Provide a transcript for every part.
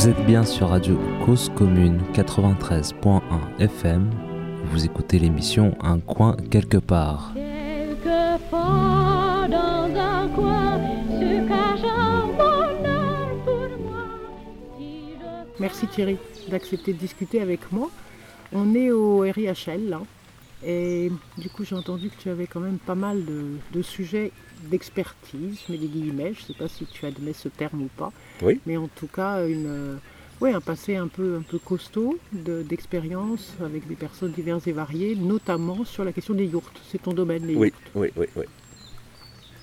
Vous êtes bien sur Radio Cause Commune 93.1 FM. Vous écoutez l'émission Un coin quelque part. Quelquefois dans un coin se cache un bonheur pour moi. Si je Merci Thierry d'accepter de discuter avec moi. On est au RIHL là. Et du coup, j'ai entendu que tu avais quand même pas mal de, de sujets d'expertise, mais des guillemets, je ne sais pas si tu admets ce terme ou pas. Oui. Mais en tout cas, une, euh, ouais, un passé un peu, un peu costaud de- d'expérience avec des personnes diverses et variées, notamment sur la question des yourtes. C'est ton domaine, les Oui, yourtes. oui, oui, oui.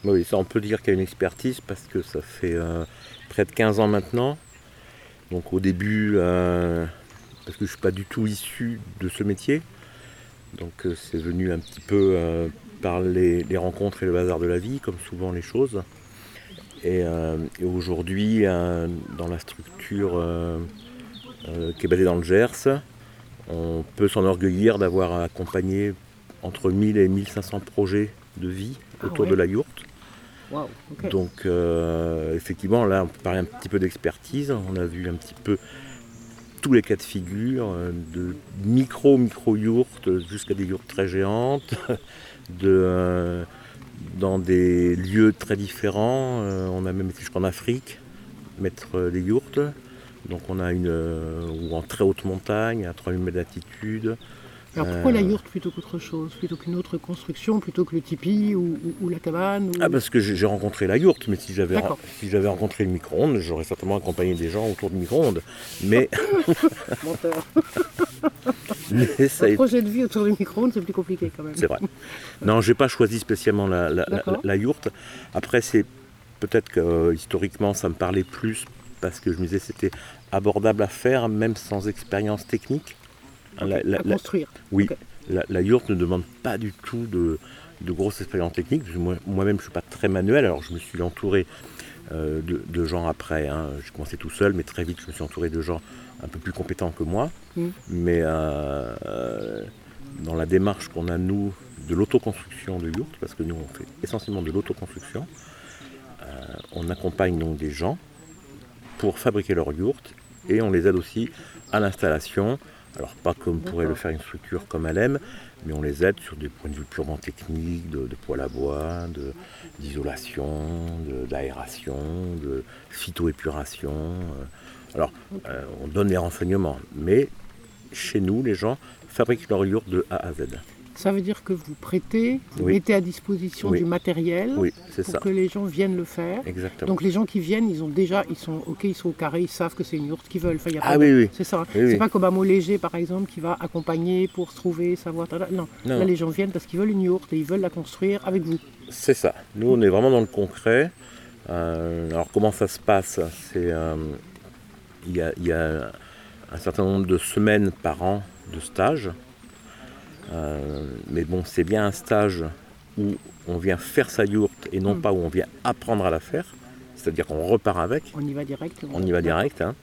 Oui, ça on peut dire qu'il y a une expertise parce que ça fait euh, près de 15 ans maintenant. Donc au début, euh, parce que je ne suis pas du tout issu de ce métier, donc euh, c'est venu un petit peu euh, par les, les rencontres et le hasard de la vie, comme souvent les choses. Et, euh, et aujourd'hui, euh, dans la structure qui est basée dans le Gers, on peut s'enorgueillir d'avoir accompagné entre 1000 et 1500 projets de vie Ah autour ouais. de la yourte. Donc effectivement, là, on peut parler un petit peu d'expertise. On a vu un petit peu tous les cas de figure, euh, de micro-micro-yourtes jusqu'à des yourtes très géantes, de, euh, dans des lieux très différents. Euh, on a même été jusqu'en Afrique mettre des yourtes. Donc on a une, ou en très haute montagne, à 3000 mètres d'altitude. Alors pourquoi la euh, yourte plutôt qu'autre chose Plutôt qu'une autre construction, plutôt que le tipi ou, ou- ou la cabane ou- Ah parce que j'ai rencontré la yourte, mais si j'avais si j'avais rencontré le micro-ondes, j'aurais certainement accompagné des gens autour du micro-ondes. Mais, Menteur. mais ça Un projet de vie autour du micro-ondes, c'est plus compliqué quand même. c'est vrai. Non, j'ai pas choisi spécialement la, la- la- D'accord. la yourte. Après, c'est peut-être que euh, historiquement, ça me parlait plus parce que je me disais c'était abordable à faire, même sans expérience technique. La- la- à la- construire. oui, la, la yourte ne demande pas du tout de, de grosses expériences techniques. moi- Moi-même, je ne suis pas très manuel, alors je me suis entouré euh, de, de gens après. hein. J'ai commencé tout seul, mais très vite, je me suis entouré de gens un peu plus compétents que moi. Mm. Mais euh, euh, dans la démarche qu'on a, nous, de l'autoconstruction de yourte, parce que nous, on fait essentiellement de l'autoconstruction, euh, on accompagne donc des gens pour fabriquer leur yourte et on les aide aussi à l'installation. Alors pas comme pourrait le faire une structure comme elle aime, mais on les aide sur des points de vue purement techniques, de, de poêle à bois, d'isolation, d'aération, de, phytoépuration. euh. Alors euh, on donne les renseignements, mais chez nous, les gens fabriquent leur yourte de A à Z. Ça veut dire que vous prêtez, vous Oui. mettez à disposition Oui. du matériel Oui, pour ça. que les gens viennent le faire. Exactement. Donc les gens qui viennent, ils ont déjà, ils sont ok, ils sont au carré, ils savent que c'est une yourte qu'ils veulent. Enfin, y a Ah pas de- oui, oui. C'est ça. hein. C'est pas comme un mot léger, par exemple, qui va accompagner pour se trouver, savoir. tada. Non. Non. Là, les gens viennent parce qu'ils veulent une yourte et ils veulent la construire avec vous. C'est ça. Nous, on est vraiment dans le concret. Euh, alors, comment ça se passe? C'est euh, il y, a, il y a un certain nombre de semaines par an de stage. Euh, mais bon, c'est bien un stage où on vient faire sa yourte et non Mm. pas où on vient apprendre à la faire. C'est-à-dire qu'on repart avec. On y va direct. On y va direct. hein.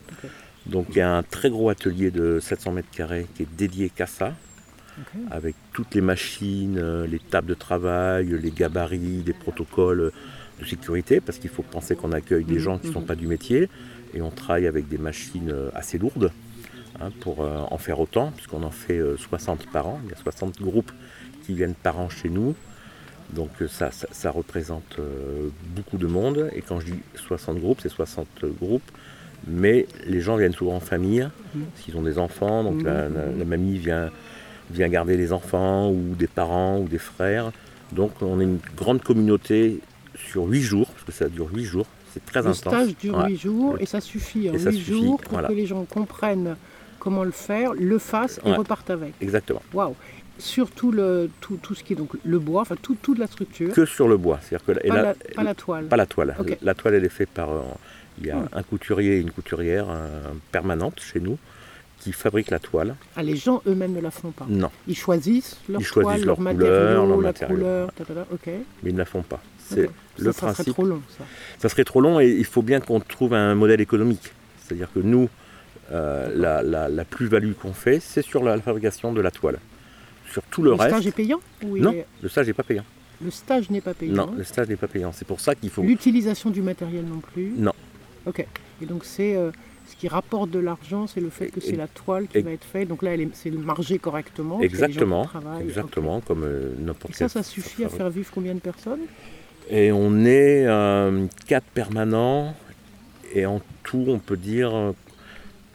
Donc il y a un très gros atelier de 700 mètres carrés qui est dédié qu'à ça, avec toutes les machines, euh, les tables de travail, les gabarits, des protocoles de sécurité, parce qu'il faut penser qu'on accueille des Mhm, gens qui ne sont mhm. pas du métier, et on travaille avec des machines euh, assez lourdes hein, pour euh, en faire autant, puisqu'on en fait euh, 60 par an. Il y a 60 groupes qui viennent par an chez nous. Donc euh, ça, ça, ça représente euh, beaucoup de monde. Et quand je dis 60 groupes, c'est 60 groupes. Mais les gens viennent souvent en famille, Mhm. s'ils ont des enfants. Donc Mhm, la, la- la mamie vient, vient garder les enfants, ou des parents, ou des frères. Donc on est une grande communauté sur 8 jours, parce que ça dure 8 jours. C'est très Le intense. stage dure Ouais. 8 jours et ça suffit. Et En ça 8 suffit, jours pour voilà. que les gens comprennent comment le faire, le fassent et Ouais. repartent avec. Exactement. Waouh Surtout le, tout, tout ce qui est donc le bois, enfin tout, toute la structure, Que sur le bois. C'est-à-dire que pas, la, pas la toile. Pas la toile. La toile, elle est faite par. euh, il y a Hmm. un couturier et une couturière euh, permanente chez nous qui fabriquent la toile. Ah, les gens eux-mêmes ne la font pas. Non, Ils choisissent leur Ils choisissent toile, leur leur, couleur, leur matériau. couleur, ta, ta, ta, mais ils ne la font pas. C'est le ça, ça serait principe. trop long, ça. Ça serait trop long et il faut bien qu'on trouve un modèle économique. C'est-à-dire que nous, euh, la, la- la plus-value qu'on fait, c'est sur la, fabrication de la toile. Sur tout le, Le, reste, stage est payant ou Non. est- le stage n'est pas payant. Le stage n'est pas payant. Non, le stage n'est pas payant. C'est pour ça qu'il faut. L'utilisation du matériel non plus. Non. Ok. Et donc c'est euh, ce qui rapporte de l'argent, c'est le fait que c'est Et- la toile qui et- va être faite. Donc là, c'est margé correctement. Exactement, exactement, comme euh, n'importe Et quel ça, ça suffit à faire vivre combien de personnes? Et on est quatre permanents, et en tout, on peut dire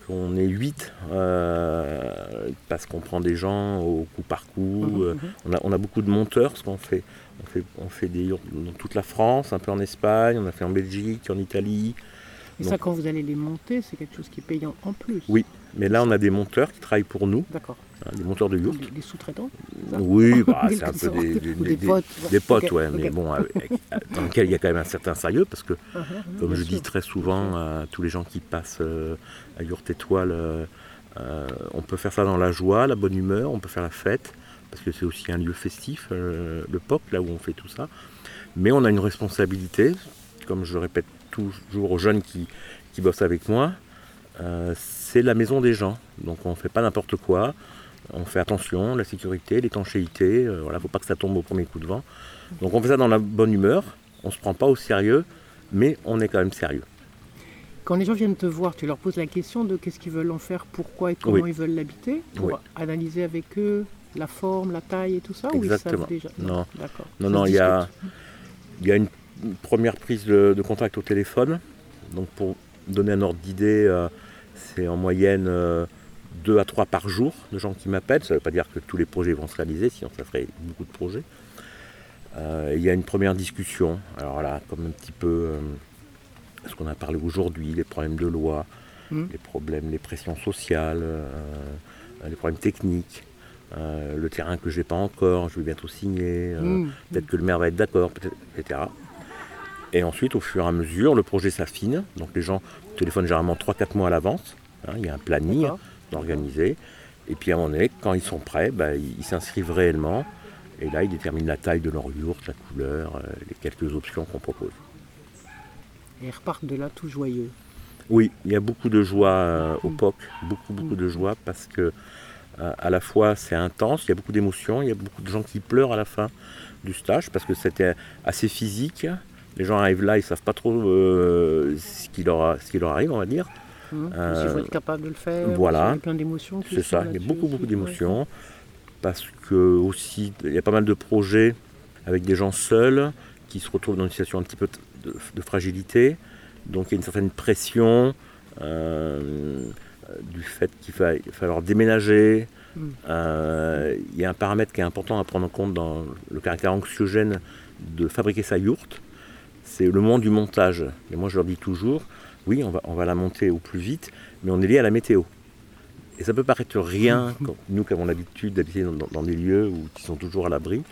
qu'on est huit, euh, parce qu'on prend des gens au coup par coup. Mhm, euh, mhm. on, a, on a beaucoup de monteurs, parce qu'on fait, on fait, on fait des dans toute la France, un peu en Espagne, on a fait en Belgique, en Italie. Et Donc- ça, quand vous allez les monter, c'est quelque chose qui est payant en plus. Oui. Mais là, on a des monteurs qui travaillent pour nous, D'accord. hein, des monteurs de yurts. Des, des sous-traitants Oui, bah, c'est un peu des, ou des- des des- potes. des potes, ouais, mais bon, avec- avec- dans lequel il y a quand même un certain sérieux, parce que ah, ah, Comme je sûr. dis très souvent à tous les gens qui passent euh, à Yurt Étoile, euh, euh, on peut faire ça dans la joie, la bonne humeur, on peut faire la fête, parce que c'est aussi un lieu festif, euh, le POC, là où on fait tout ça. Mais on a une responsabilité, comme je le répète toujours aux jeunes qui, qui bossent avec moi, euh, c'est la maison des gens. Donc on ne fait pas n'importe quoi, on fait attention, la sécurité, l'étanchéité, euh, voilà, faut pas que ça tombe au premier coup de vent. Donc on fait ça dans la bonne humeur, on se prend pas au sérieux, mais on est quand même sérieux. Quand les gens viennent te voir, tu leur poses la question de qu'est-ce qu'ils veulent en faire, pourquoi et comment Oui. ils veulent l'habiter, pour Oui. analyser avec eux la forme, la taille et tout ça, ou ils Exactement. savent déjà Non. Non, non, il y a, y a une première prise de, de contact au téléphone. Donc pour donner un ordre d'idée, euh, c'est en moyenne 2 à 3 par jour de gens qui m'appellent. Ça ne veut pas dire que tous les projets vont se réaliser, sinon ça ferait beaucoup de projets. Euh, il y a une première discussion. Alors là, comme un petit peu euh, ce qu'on a parlé aujourd'hui, les problèmes de loi, Mm. les problèmes, les pressions sociales, euh, les problèmes techniques, euh, le terrain que j'ai pas encore, je vais bientôt signer. euh, Mm. Peut-être que le maire va être d'accord, etc. Et ensuite, au fur et à mesure, le projet s'affine. Donc les gens téléphonent généralement 3-4 mois à l'avance. hein, il y a un planning organisé. Et puis à un moment donné, quand ils sont prêts, bah, ils s'inscrivent réellement. Et là, ils déterminent la taille de leur yourte, la couleur, euh, les quelques options qu'on propose. Et ils repartent de là tout joyeux. Oui, il y a beaucoup de joie euh, au Mm. POC, beaucoup, beaucoup Mm. de joie parce que euh, à la fois c'est intense, il y a beaucoup d'émotions, il y a beaucoup de gens qui pleurent à la fin du stage parce que c'était assez physique. Les gens arrivent là, ils savent pas trop euh, ce, qui leur, a- ce qui leur arrive, on va dire. Hum. Euh, Il faut être capable de le faire. voilà. Il y a plein d'émotions. C'est ça, il y a beaucoup, beaucoup ouais. d'émotions. Parce que aussi, il y a pas mal de projets avec des gens seuls qui se retrouvent dans une situation un petit peu de, de fragilité. Donc il y a une certaine pression euh, du fait qu'il va, falloir déménager. Euh, il y a un paramètre qui est important à prendre en compte dans le caractère anxiogène de fabriquer sa yourte. C'est le moment du montage. Et moi je leur dis toujours, oui, on va, on va la monter au plus vite, mais on est lié à la météo. Et ça peut paraître rien, quand nous qui avons l'habitude d'habiter dans, dans- dans des lieux où qui sont toujours à l'abri.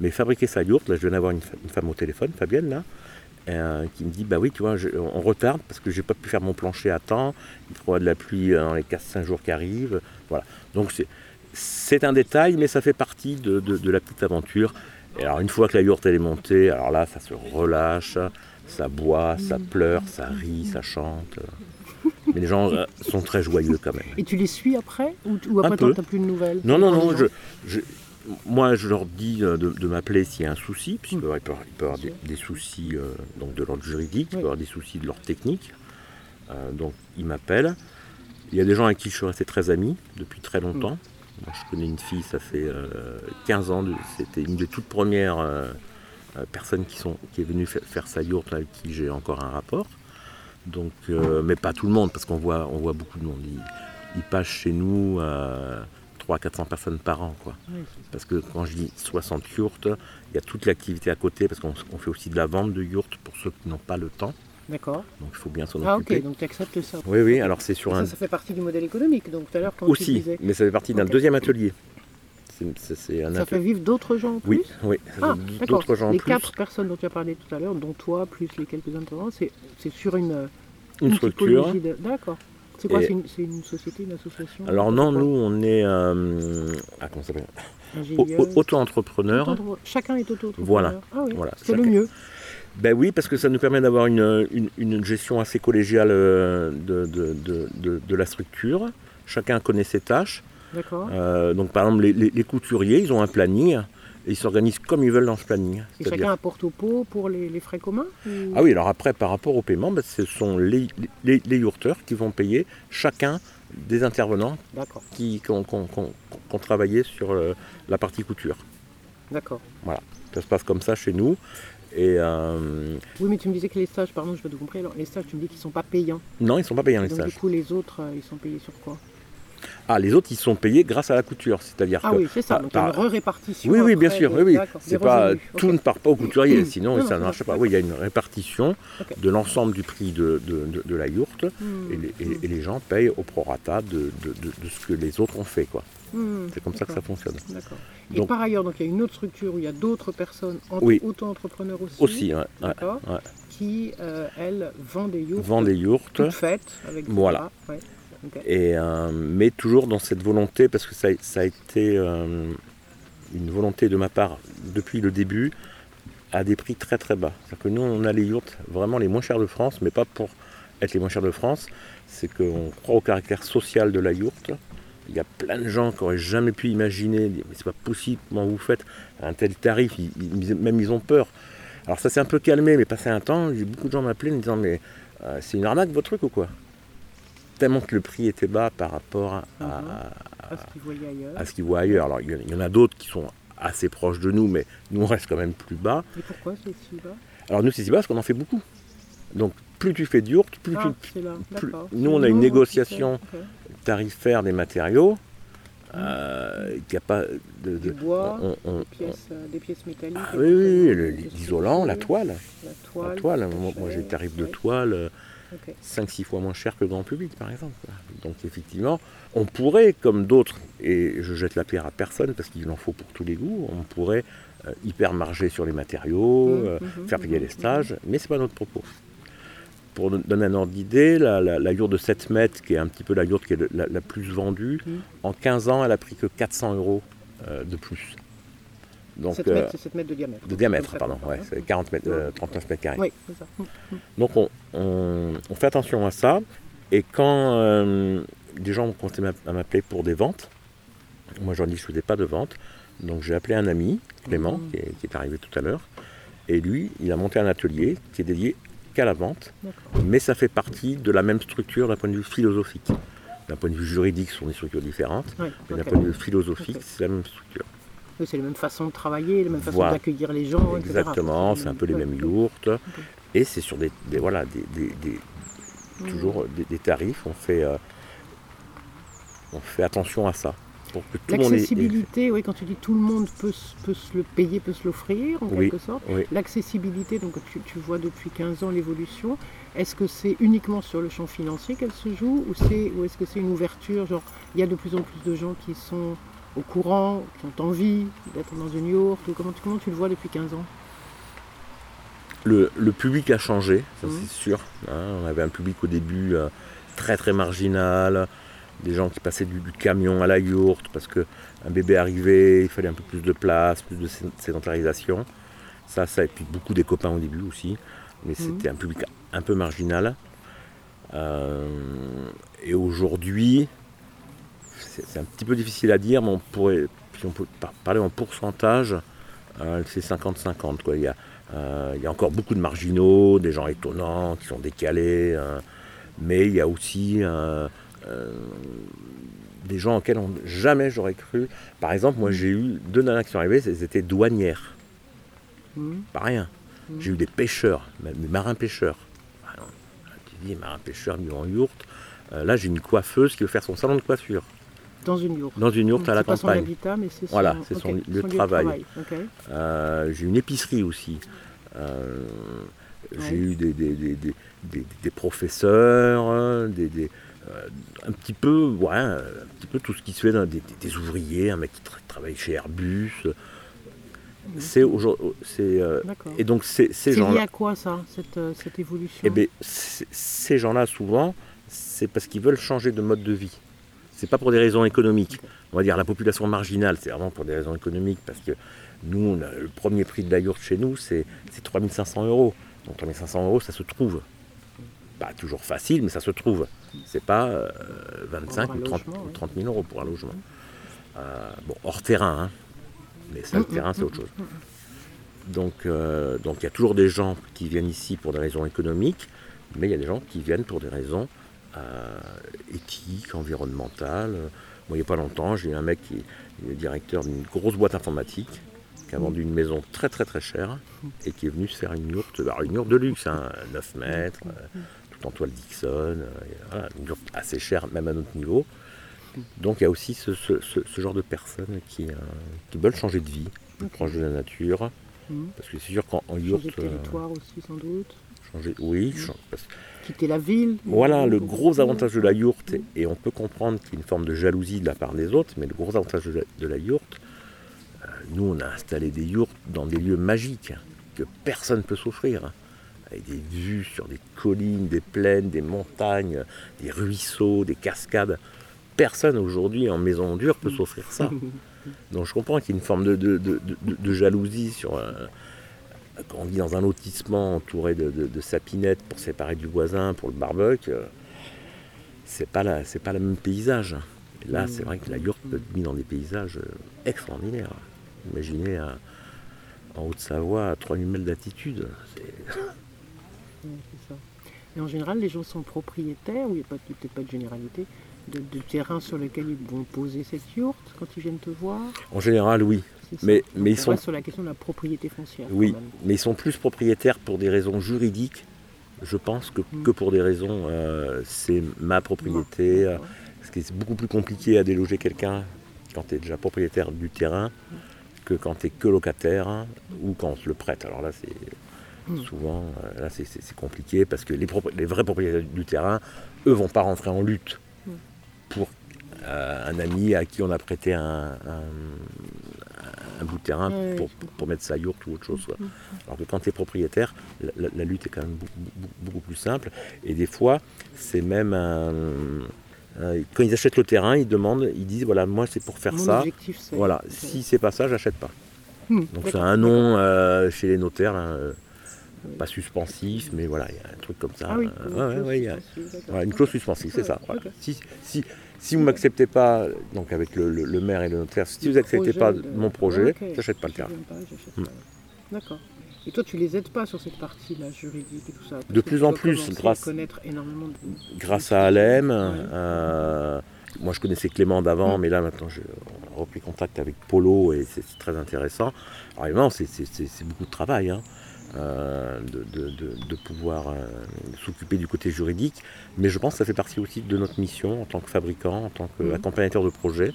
Mais fabriquer sa yourte, là je viens d'avoir une, femme au téléphone, Fabienne, là, euh, qui me dit Bah oui, tu vois, je- on retarde parce que j'ai pas pu faire mon plancher à temps, il avoir de la pluie euh, dans les 4-5 jours qui arrivent. Voilà. Donc c'est, c'est un détail, mais ça fait partie de, de- de la petite aventure. Et alors une fois que la yourte elle est montée, alors là ça se relâche, ça boit, ça pleure, ça rit, ça chante. Mais les gens euh, sont très joyeux quand même. Et tu les suis après Ou, ou après, tu n'as plus de nouvelles Non, non, non, je, je- moi je leur dis euh, de, de m'appeler s'il y a un souci, puisqu'il peut, peut y avoir des, des soucis euh, donc de l'ordre juridique, il peut avoir des soucis de l'ordre technique. Euh, donc ils m'appellent. Il y a des gens avec qui je suis resté très ami depuis très longtemps. Je connais une fille, ça fait euh, 15 ans, de- c'était une des toutes premières euh, euh, personnes qui, sont, qui est venue fa- faire sa yourte avec qui j'ai encore un rapport. Donc, euh, mais pas tout le monde, parce qu'on voit, on voit beaucoup de monde. Ils, ils passent chez nous euh, 300-400 personnes par an. Quoi. Oui. Parce que quand je dis 60 yurts, il y a toute l'activité à côté, parce qu'on on fait aussi de la vente de yurts pour ceux qui n'ont pas le temps. D'accord. Donc il faut bien s'en Ah occuper. ok, donc tu acceptes ça. Oui, oui, alors c'est sur un. ça fait partie du modèle économique. Donc tout à l'heure, quand tu Aussi, disais, mais ça fait partie d'un deuxième atelier. Un ça fait vivre d'autres gens en plus Oui, oui, Ah, d'autres gens en Les plus. quatre personnes dont tu as parlé tout à l'heure, dont toi, plus les quelques intervenants, c'est c'est sur une, Une structure. D'accord. C'est quoi C'est une, société, une association Alors non, nous on est euh, ah, comment ça s'appelle? Auto-entrepreneur. Chacun est auto-entrepreneur. Voilà. Ah oui, Voilà, c'est le mieux. Ben oui, parce que ça nous permet d'avoir une, une- une gestion assez collégiale euh, de, de- de- la structure. Chacun connaît ses tâches. D'accord. Euh, donc par exemple, les, les- les couturiers, ils ont un planning. et ils s'organisent comme ils veulent dans ce planning. Et chacun apporte au pot pour les, les frais communs ou- Ah oui, alors après, par rapport au paiement, bah, ce sont les, les, les yourteurs qui vont payer chacun des intervenants qui, qui ont, qui ont- qui ont- qui ont travaillé sur euh, la partie couture. d'accord. Ça se passe comme ça chez nous. Et euh, Oui, mais tu me disais que les stages, pardon, je pas tout compris. Alors, les stages, tu me dis qu'ils ne sont pas payants. non, ils ne sont pas payés les Donc, stages. du coup, les autres, euh, ils sont payés sur quoi? Ah, les autres, ils sont payés grâce à la couture. C'est-à-dire Ah que. oui, c'est ça. par- Donc, il y a une par- répartition. Oui, oui, bien sûr, des- oui, oui. C'est pas revenus. tout ne part pas au couturier, sinon Non, ça ne marche pas. Oui, il y a une répartition de l'ensemble du prix de, de- de- de la yourte et les, et- et les gens payent au prorata de- de ce que les autres ont fait. quoi. Hmm, C'est comme ça que ça fonctionne. Et par ailleurs, donc, il y a une autre structure où il y a d'autres personnes, Oui. auto-entrepreneurs aussi, Aussi, ouais, ouais, d'accord, ouais. qui, euh, elles, vendent des yourtes Vend des yourtes. toutes faites avec des Voilà. Et, euh, mais toujours dans cette volonté, parce que ça, a- ça a été euh, une volonté de ma part depuis le début, à des prix très très bas. C'est-à-dire que nous, on a les yurts vraiment les moins chers de France, mais pas pour être les moins chers de France, c'est qu'on croit au caractère social de la yourte. Il y a plein de gens qui n'auraient jamais pu imaginer, mais c'est pas possible, comment vous faites à un tel tarif, ils- ils- même ils ont peur. Alors ça s'est un peu calmé, mais passé un temps, j'ai beaucoup de gens m'appelaient en me disant, mais euh, c'est une arnaque votre truc ou quoi? Tellement que le prix était bas par rapport à, à- Mhm. À ce qu'ils voient ailleurs. Alors il y en- a d'autres qui sont assez proches de nous, mais nous on reste quand même plus bas. Et pourquoi c'est si bas? Alors nous c'est si bas parce qu'on en fait beaucoup. Donc plus tu fais de yourte, plus Ah, tu là, plus- nous, on a une négociation. Ok. tarifaires des matériaux. Euh, qu'il y a pas de, bois, on- on- Des pièces, euh, des pièces métalliques. Ah oui, oui, l'isolant, la toile. La La toile. toile, tout à moi, moi, j'ai le tarif de toile euh, ok. 5-6 fois moins cher que le grand public, par exemple. Donc effectivement, on pourrait, comme d'autres, et je jette la pierre à personne parce qu'il en faut pour tous les goûts, on pourrait euh, hyper marger sur les matériaux, euh, mhm, faire payer mhm, les stages, mais c'est pas notre propos. Pour don- donner un ordre d'idée, la, la, de 7 mètres, qui est un petit peu la yourte qui est la, la plus vendue, Mhm. en 15 ans, elle a pris que 400 euros euh, de plus. Donc, 7 euh, mètres, c'est 7 mètres de diamètre. de diamètre, pardon, ouais, ça, c'est hein. 40 mètres, euh, 39 mètres carrés. Oui, c'est ça. Mhm. Donc on, on- on fait attention à ça. Et quand euh, des gens ont commencé à m'appeler pour des ventes, moi j'en dis je ne faisais pas de vente. Donc j'ai appelé un ami, Clément, Mhm. qui, est, qui est arrivé tout à l'heure. Et lui, il a monté un atelier qui est dédié qu'à la vente. Mais ça fait partie de la même structure d'un point de vue philosophique. D'un point de vue juridique, ce sont des structures différentes. Mais d'un point de vue philosophique, c'est la même structure. Oui, c'est les mêmes façons de travailler, les mêmes façons Voilà. d'accueillir les gens, etc. Exactement, c'est un peu les mêmes yourtes. Et c'est sur des, des- voilà, des, des- des- toujours des, des tarifs. On fait, euh, on fait attention à ça. Pour que tout le monde L'accessibilité, oui, quand tu dis tout le monde peut, se- peut se le payer, peut se l'offrir, en Oui. quelque sorte. Oui. L'accessibilité, donc tu, tu vois depuis 15 ans l'évolution, est-ce que c'est uniquement sur le champ financier qu'elle se joue ou, c'est, ou est-ce que c'est une ouverture Genre, il y a de plus en plus de gens qui sont au courant, qui ont envie d'être dans une yourte ou comment, tu- comment tu le vois depuis 15 ans? Le, le public a changé, ça Mhm. c'est sûr. hein. on avait un public au début euh, très très marginal, des gens qui passaient du, du camion à la yourte parce qu'un bébé arrivait, il fallait un peu plus de place, plus de sé- sédentarisation. Ça, ça, et puis beaucoup des copains au début aussi. Mais Mhm. c'était un public un peu marginal. Euh, et aujourd'hui, c'est un petit peu difficile à dire, mais on pourrait, si on peut par- parler en pourcentage, euh, c'est 50-50. quoi. Il y, a, euh, il y a encore beaucoup de marginaux, des gens étonnants, qui sont décalés, euh, mais il y a aussi des gens auxquels on- jamais j'aurais cru. Par exemple, moi j'ai eu deux nanas qui sont arrivées, elles étaient douanières, Mhm. pas rien. Mhm. J'ai eu des pêcheurs, même des marins-pêcheurs. Ah non, Tu dis, marin-pêcheur, vivent en yourte. Euh, là, j'ai une coiffeuse qui veut faire son salon de coiffure Dans une yourte dans une yourte à la son campagne. habitat, mais c'est son, Voilà, c'est son lieu de travail. Euh, j'ai une épicerie aussi. Euh, J'ai eu des, des, professeurs, des, euh, un petit peu, ouais, un petit peu tout ce qui se fait, dans des, ouvriers, un mec qui tra- travaille chez Airbus. C'est aujourd'hui, c'est euh, D'accord. et donc ces, ces C'est lié gens-là, à quoi ça, cette, euh, cette évolution? Eh c- ces gens-là souvent, c'est parce qu'ils veulent changer de mode de vie. C'est pas pour des raisons économiques. On va dire la population marginale, c'est vraiment pour des raisons économiques parce que nous, on a- le premier prix de la yourte chez nous, c'est c'est 3500 euros. Donc 3500 euros, ça se trouve. Pas toujours facile, mais ça se trouve. C'est pas euh, 25 Pour un ou 30, logement, ou ouais. 30 000 euros pour un logement. Euh, bon, hors terrain. hein. Mais ça, le terrain, c'est autre chose. Donc, euh, donc il y a toujours des gens qui viennent ici pour des raisons économiques, mais il y a des gens qui viennent pour des raisons euh, éthiques, environnementales. Moi, il n'y a pas longtemps, j'ai eu un mec qui est le directeur d'une grosse boîte informatique, qui a vendu une maison très très très chère et qui est venu se faire une yourte, alors une yourte de luxe, hein, 9 mètres, toile Dixon, euh, voilà, assez chère, même à notre niveau. Donc il y a aussi ce, ce- ce- ce genre de personnes qui, euh, qui veulent changer de vie, plus proche de la nature. Mhm. Parce que c'est sûr qu'en en Changer de euh, territoire aussi sans doute. changer, oui, parce- Quitter la ville. voilà le gros avantage de la yourte, et on peut comprendre qu'il y a une forme de jalousie de la part des autres, mais le gros avantage de la, de la yourte, euh, nous on a installé des yourtes dans des lieux magiques que personne ne peut s'offrir, avec des vues sur des collines, des plaines, des montagnes, des ruisseaux, des cascades. Personne aujourd'hui en maison dure peut s'offrir ça. Donc je comprends qu'il y ait une forme de, de- de- de- de jalousie sur euh, quand on vit dans un lotissement entouré de, sapinettes pour séparer du voisin pour le barbecue. euh, c'est pas la, c'est pas le même paysage. Et là, c'est vrai que la yourte peut être mise dans des paysages euh, extraordinaires. Imaginez en Haute-Savoie à 3000 mètres d'altitude. c'est- Ouais, c'est ça. Et en général, les gens sont propriétaires, ou il n'y a peut-être pas de généralité, de, de terrain sur lequel ils vont poser cette yourte quand ils viennent te voir? En général, oui. Mais- mais ils on sont- sur la question de la propriété foncière. Oui, mais ils sont plus propriétaires pour des raisons juridiques, je pense, que, Mm. que pour des raisons euh, c'est ma propriété. euh, D'accord. Parce que c'est beaucoup plus compliqué à déloger quelqu'un quand tu es déjà propriétaire du terrain que quand tu es que locataire hein, ou quand on te le prête. Alors là, c'est Mm. souvent euh, là c'est- compliqué parce que les, vrais propriétaires du terrain, eux, vont pas rentrer en lutte Mm. pour euh, un ami à qui on a prêté un, un- un bout de terrain pour, mettre sa yourte ou autre chose. quoi. Mm. Alors que quand tu es propriétaire, la, la- la lutte est quand même beaucoup, plus simple. Et des fois, c'est même un, quand ils achètent le terrain, ils demandent, ils disent voilà, moi c'est pour faire Mon ça. objectif. Voilà, si c'est pas ça, j'achète pas. Donc c'est un nom euh, chez les notaires, là, euh, pas suspensif, mais voilà, il y a un truc comme ça. Ah oui, Euh, une ouais, ouais, clause ouais, il y a- suspensive, d'accord. voilà, une clause suspensive, c'est ça. Voilà. Si, si, si vous m'acceptez pas, donc avec le, le- le maire et le notaire, si vous n'acceptez pas de- mon projet, Ok. j'achète pas le terrain. Hmm. D'accord. Et toi, tu les aides pas sur cette partie-là, juridique et tout ça? De plus en plus, grâce- à connaître énormément de... grâce à Alem. Ouais. euh, moi, je connaissais Clément d'avant, mais là, maintenant, j'ai repris contact avec Polo et c'est très intéressant. Alors, évidemment, c'est beaucoup de travail hein, euh, de, de- de- de pouvoir euh, s'occuper du côté juridique, mais je pense que ça fait partie aussi de notre mission en tant que fabricant, en tant qu'accompagnateur de projet,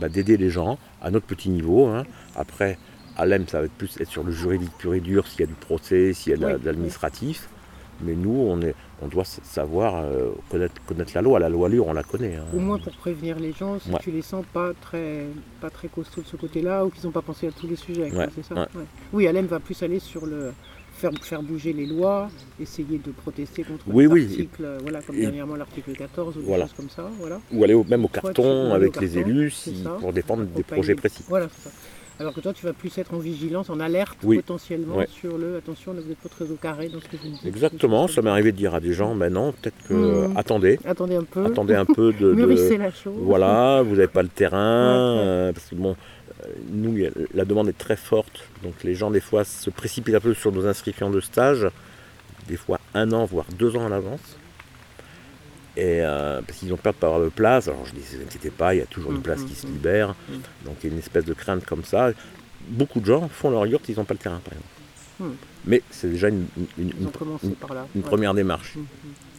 bah, d'aider les gens à notre petit niveau. hein. Après, Alem, ça va être plus être sur le juridique pur et dur, s'il y a du procès, s'il y a de la- Oui, de l'administratif. Mais nous, on, est, on doit savoir euh, connaître, connaître la loi. La loi Lure, on la connaît. hein. Au moins pour prévenir les gens, si Ouais. tu les sens pas très, pas très costauds de ce côté-là, ou qu'ils n'ont pas pensé à tous les sujets, quoi, Ouais, c'est ça? ouais. Oui, Alem va plus aller sur le... Faire, faire bouger les lois, essayer de protester contre Oui, les oui. articles, euh, voilà, comme Et- dernièrement l'article 14 ou des Voilà. choses comme ça. Voilà. Ou aller au- même au carton avec au les élus si- pour défendre des projets précis. Voilà, c'est ça. Alors que toi, tu vas plus être en vigilance, en alerte Oui. potentiellement Ouais. sur le attention, ne vous n'êtes pas très au carré dans ce que vous me dites. Exactement, ça m'est arrivé de dire à des gens, maintenant peut-être que Mhm. attendez, Attendez un peu, attendez un peu de, de- la chose. voilà, vous n'avez pas le terrain, Ouais, euh, parce que bon, euh, nous la demande est très forte, donc les gens des fois se précipitent un peu sur nos inscriptions de stage, des fois un an voire deux ans à l'avance. Et euh, parce qu'ils ont peur de ne pas avoir de place, alors je dis ne vous inquiétez pas, il y a toujours une Mhm, place qui se mhm. libère, donc il y a une espèce de crainte comme ça. Beaucoup de gens font leur yurt, ils n'ont pas le terrain par exemple. Mais c'est déjà une, ouais. première démarche.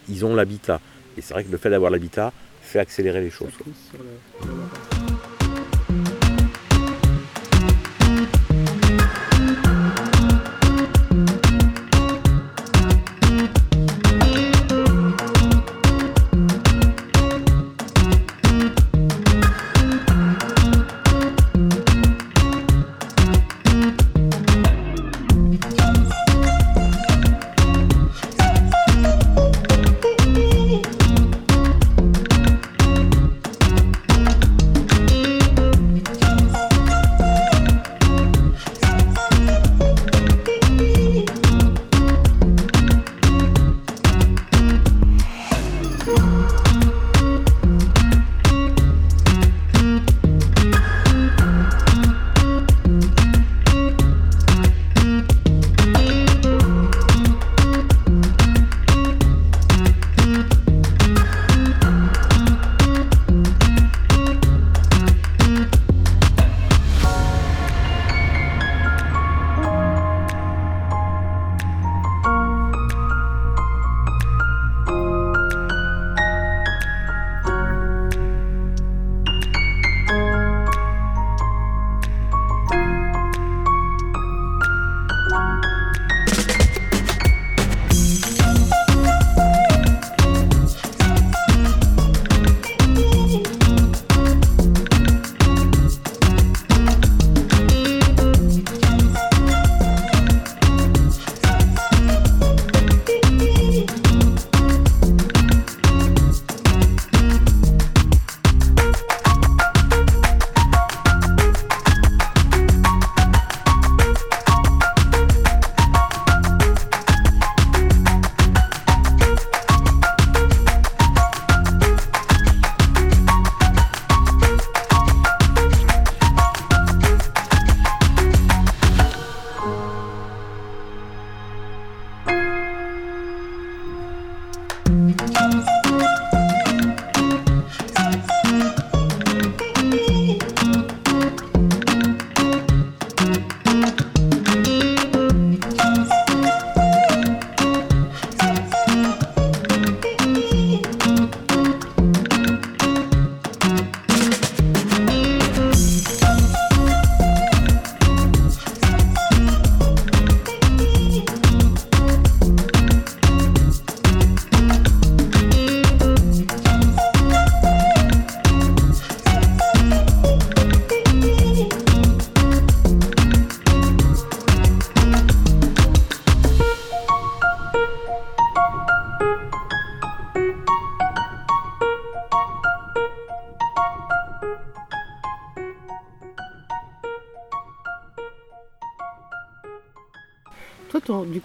Ils ont l'habitat. Et c'est vrai que le fait d'avoir l'habitat fait accélérer les choses.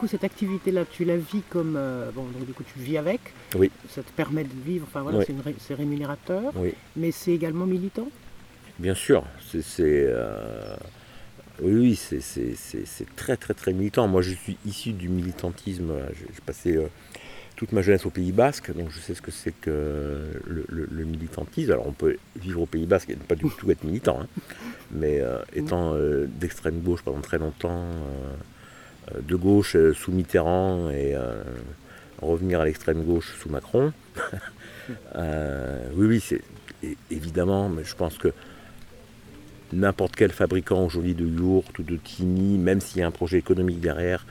Cette activité-là, tu la vis comme. euh, bon, donc du coup, tu vis avec. Oui. Ça te permet de vivre, enfin voilà, Oui. c'est, une ré- c'est rémunérateur, Oui. mais c'est également militant? Bien sûr, c'est, c'est, euh, oui, oui, c'est, c'est- très très très militant. Moi, je suis issu du militantisme. J'ai, passé euh, toute ma jeunesse au Pays Basque, donc je sais ce que c'est que le, le- le militantisme. Alors, on peut vivre au Pays Basque et ne pas du tout être militant, hein. mais euh, étant d'extrême gauche pendant très longtemps, de gauche euh, sous Mitterrand et euh, revenir à l'extrême gauche sous Macron. Euh, oui, oui, c'est évidemment, mais je pense que n'importe quel fabricant aujourd'hui de yaourt ou de tini, même s'il y a un projet économique derrière,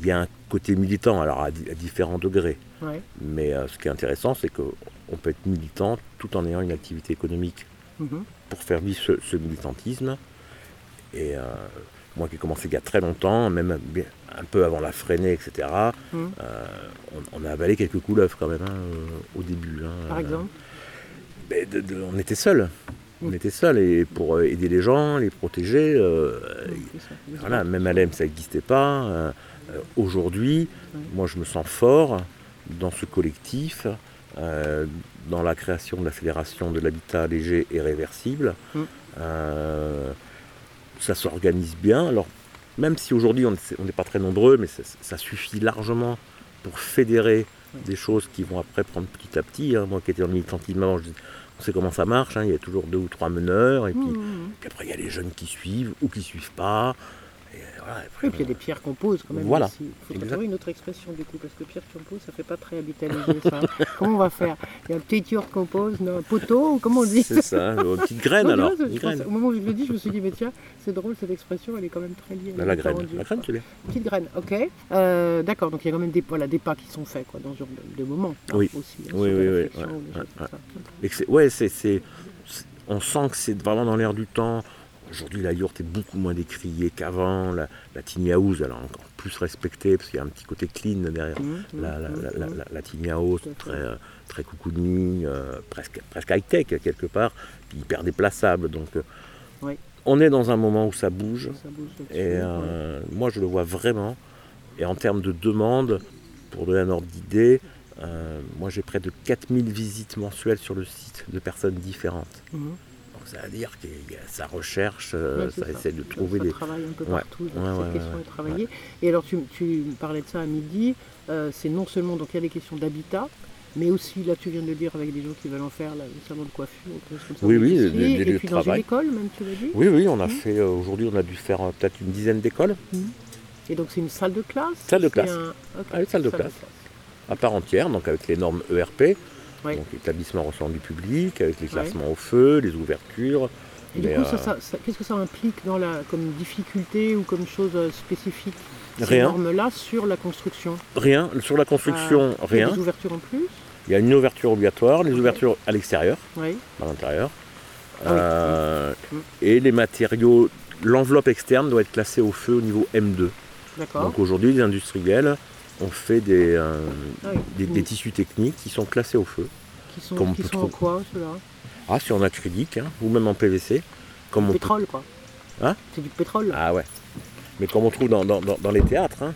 il y a un côté militant, alors à, di- à différents degrés. Ouais. Mais euh, ce qui est intéressant, c'est qu'on peut être militant tout en ayant une activité économique Mhm. pour faire vivre ce, ce militantisme. Et euh, moi qui ai commencé il y a très longtemps, même un peu avant la freinée, etc., Mhm. euh, on, on a avalé quelques couleuvres quand même hein, euh, au début. hein. Par exemple. De- de- on était seuls. On Mm. était seuls et pour euh, aider les gens, les protéger, euh, ça. voilà, même à l'EM ça n'existait pas. Euh, euh, Aujourd'hui, moi je me sens fort dans ce collectif, euh, dans la création de la Fédération de l'habitat léger et réversible. Euh, ça s'organise bien. Alors, même si aujourd'hui on n'est pas très nombreux, mais ça, ça suffit largement pour fédérer des choses qui vont après prendre petit à petit. hein. Moi qui étais dans le militantisme avant, je- on sait comment ça marche. hein. Il y a toujours deux ou trois meneurs, et puis, Mhm. puis après il y a les jeunes qui suivent ou qui suivent pas. Après, puis il y a des pierres qu'on pose quand même. Voilà. Il faut trouver une autre expression du coup, parce que pierre qu'on pose, ça fait pas très ça. comment on va faire? Il y a un petit yacht qu'on pose, un poteau, ou comment on dit C'est ça, une petite graine Non, alors. vois, une je pense- graine. au moment où je le dis, je me suis dit, mais tiens, c'est drôle cette expression, elle est quand même très liée. à Bah, la graine, la graine, tu l'es. Petite graine, ok. Euh, D'accord, donc il y a quand même des, voilà, des pas qui sont faits quoi, dans ce genre de, de moments. hein, Oui. Aussi, Oui, oui, oui, ouais, ouais, ouais, c'est- on sent que c'est vraiment dans l'air du temps. Aujourd'hui, la yourte est beaucoup moins décriée qu'avant. La, la tiny house, elle est encore plus respectée parce qu'il y a un petit côté clean derrière. Mmh, mmh, La, la, mmh, la, la, tiny house, très, euh, très cocooning, euh, presque, presque high-tech quelque part, puis hyper déplaçable. Donc, euh, Oui. on est dans un moment où ça bouge. Ça bouge là-dessus, Et euh, moi, je le vois vraiment. Et en termes de demande, pour donner un ordre d'idée, euh, moi j'ai près de 4000 visites mensuelles sur le site de personnes différentes. Donc ça veut dire qu'il y a sa recherche, euh, Ouais, c'est ça, ça. essaie de Ça- trouver ça des. travaille un peu Ouais, partout, donc ouais, cette ouais, question est travaillée. Et alors tu, tu parlais de ça à midi, euh, c'est non seulement donc il y a les questions d'habitat, mais aussi là tu viens de le dire avec des gens qui veulent en faire là, le salon de coiffure, ou quelque chose comme ça. Oui, ou oui, des- des lieux et de puis une école même tu l'as dit. Oui, oui, on a Mhm. fait. euh, Aujourd'hui, on a dû faire euh, peut-être une dizaine d'écoles Et donc c'est une salle de classe. Salle de classe. un- Ah, une salle de classe. à part entière, donc avec les normes ERP, Oui. donc établissement recevant du public, avec les classements au feu, les ouvertures. Et du coup, euh, ça, ça- ça- qu'est-ce que ça implique dans la, comme difficulté ou comme chose euh, spécifique ces Rien. normes-là sur la construction? Rien. Sur la construction, Ah, Il y a rien. des ouvertures en plus? Il y a une ouverture obligatoire, les ouvertures à l'extérieur, Oui. à l'intérieur. Ah. Euh, Mm. Et les matériaux, l'enveloppe externe doit être classée au feu au niveau M2. D'accord. Donc aujourd'hui, les industriels ont fait des, euh, Ah oui. des, des tissus techniques qui sont classés au feu. Qui sont, comme on qui peut sont en quoi ceux-là? Ah, sur en acrylique, hein, ou même en PVC. Comme on peut- Pétrole quoi. Hein? C'est du pétrole Ah ouais. Mais comme on trouve dans, dans- dans- dans les théâtres, hein,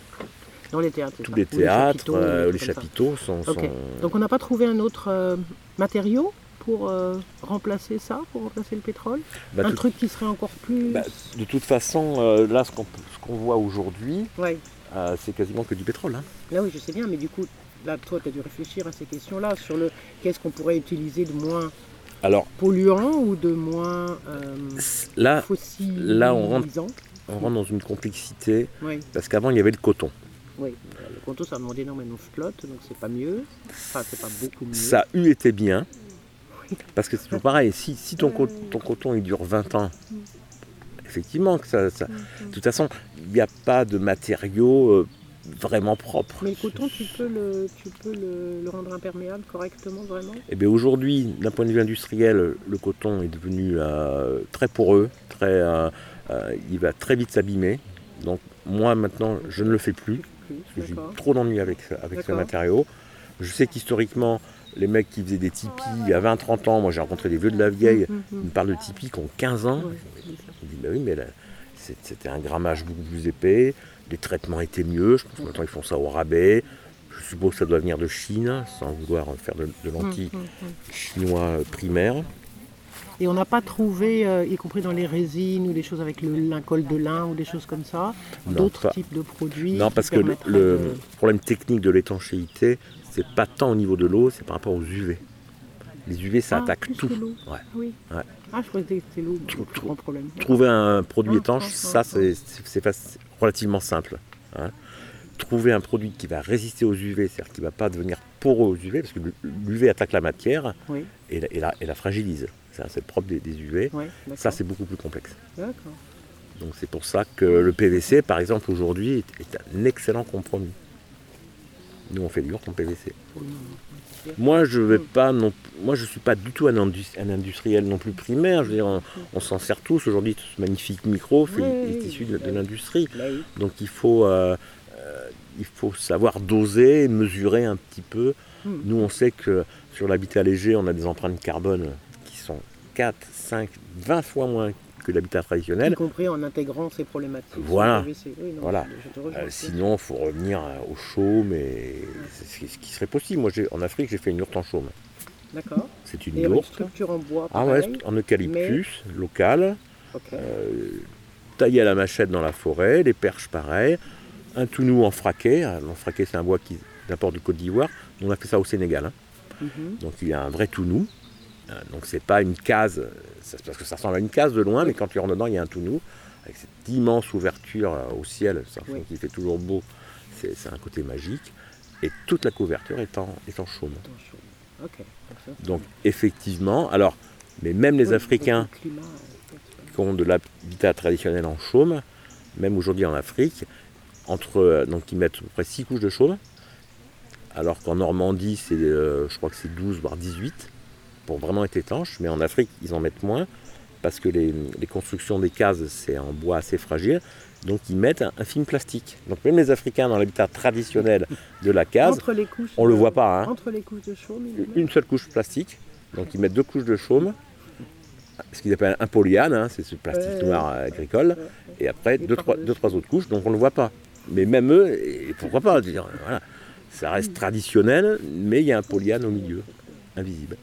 dans les théâtres. c'est tous ça. les théâtres, chapiteaux, euh, les chapiteaux sont... Ok. sont- Donc on n'a pas trouvé un autre euh, matériau pour euh, remplacer ça, pour remplacer le pétrole? Bah, Un tout- truc qui serait encore plus. bah, de toute façon, euh, là, ce qu'on voit aujourd'hui, Ouais. Euh, c'est quasiment que du pétrole. hein. Là oui, je sais bien, mais du coup, là, toi, tu as dû réfléchir à ces questions-là, sur le qu'est-ce qu'on pourrait utiliser de moins Alors polluant ou de moins euh, là, fossilisant. là, on rentre- on rentre dans une complexité, Oui, parce qu'avant, il y avait le coton. oui. Le conto, ça demande énormément de flotte, donc c'est pas mieux. Enfin, c'est pas beaucoup mieux. Ça a eu été bien, parce que c'est toujours pareil, si, si ton, co- ton coton il dure 20 ans, effectivement, que ça, ça- de toute façon, il n'y a pas de matériaux euh, vraiment propres. Mais le coton, tu peux le, tu peux le, le rendre imperméable correctement, vraiment? Bien aujourd'hui, d'un point de vue industriel, le coton est devenu euh, très poreux, très, euh, il va très vite s'abîmer. Donc moi maintenant, je ne le fais plus, parce que j'ai trop d'ennuis avec, ce- avec ce matériau. Je sais qu'historiquement, les mecs qui faisaient des tipis il y a 20-30 ans, moi j'ai rencontré des vieux de la vieille, Mhm, ils mhm. me parlent de tipis qui ont 15 ans. Me dis, bah oui, mais là, C'était un grammage beaucoup plus épais, les traitements étaient mieux, je pense que maintenant ils font ça au rabais. Je suppose que ça doit venir de Chine, sans vouloir faire de, de lentilles chinois euh, primaires. Et on n'a pas trouvé, euh, y compris dans les résines ou des choses avec le lin, colle de lin ou des choses comme ça, d'autres types de produits Non, qui parce que le, problème technique de l'étanchéité, c'est pas tant au niveau de l'eau, c'est par rapport aux UV. Les UV, ça Ah, attaque tout. Ouais. Oui. Ouais. Ah, je que c'était l'eau, problème. Trouver un produit Ah, étanche, ça c'est relativement simple. hein. Trouver un produit qui va résister aux UV, c'est-à-dire qui ne va pas devenir poreux aux UV, parce que l'UV attaque la matière Oui, et la, et la- et la fragilise. C'est le propre des, des UV. ouais. Ça, c'est beaucoup plus complexe. D'accord. Donc c'est pour ça que le PVC, par exemple, aujourd'hui, est un excellent compromis. Nous, on fait du en PVC. Moi, je vais pas non, moi, je suis pas du tout un, indus- un industriel non plus primaire. Je veux dire, on, on s'en sert tous aujourd'hui. Ce magnifique micro fait- Oui, est issu de, l'industrie. Oui. Donc il faut, euh, euh, il faut savoir doser, mesurer un petit peu. Hmm. Nous, on sait que sur l'habitat léger, on a des empreintes carbone qui sont 4, 5, 20 fois moins que l'habitat Y traditionnel. compris en intégrant ces problématiques. Voilà. Oui, non, Voilà. Euh, sinon, il faut revenir euh, au chaume et c'est ce qui serait possible. Moi, en Afrique, j'ai fait une yourte en chaume. D'accord. C'est une Et une structure en bois, Ah ouais, en eucalyptus, local, Ok. euh, taillé à la machette dans la forêt, les perches pareil, un tounou en fraquet. Le fraquet, c'est un bois qui importe de Côte d'Ivoire. On a fait ça au Sénégal. hein. Mhm. Donc il y a un vrai tounou. Euh, Donc c'est pas une case, c'est parce que ça ressemble à une case de loin, mais quand tu rentres dedans, il y a un tounou avec cette immense ouverture euh, au ciel, ça Oui. qui fait toujours beau. C'est c'est un côté magique. Et toute la couverture est en, est en chaume. Donc c'est- effectivement, alors, mais même les Oui, Africains avec le climat, euh, qui ont de l'habitat traditionnel en chaume, même aujourd'hui en Afrique, entre, donc ils mettent à peu près 6 couches de chaume, alors qu'en Normandie, c'est, euh, je crois que c'est 12 voire 18 pour vraiment être étanche, mais en Afrique, ils en mettent moins parce que les, les constructions des cases, c'est en bois assez fragile, donc ils mettent un, un film plastique. Donc même les Africains dans l'habitat traditionnel de la case, Entre les couches. on le de- voit pas, hein. Entre les couches de chaume, une seule couche plastique, donc ils mettent deux couches de chaume, ce qu'ils appellent un polyane, hein, c'est ce plastique Ouais, noir agricole, Ouais, et après Et deux trois, deux, trois autres couches, donc on ne le voit pas. Mais même eux, et pourquoi pas, dire, voilà, ça reste traditionnel, mais il y a un polyane au milieu, invisible.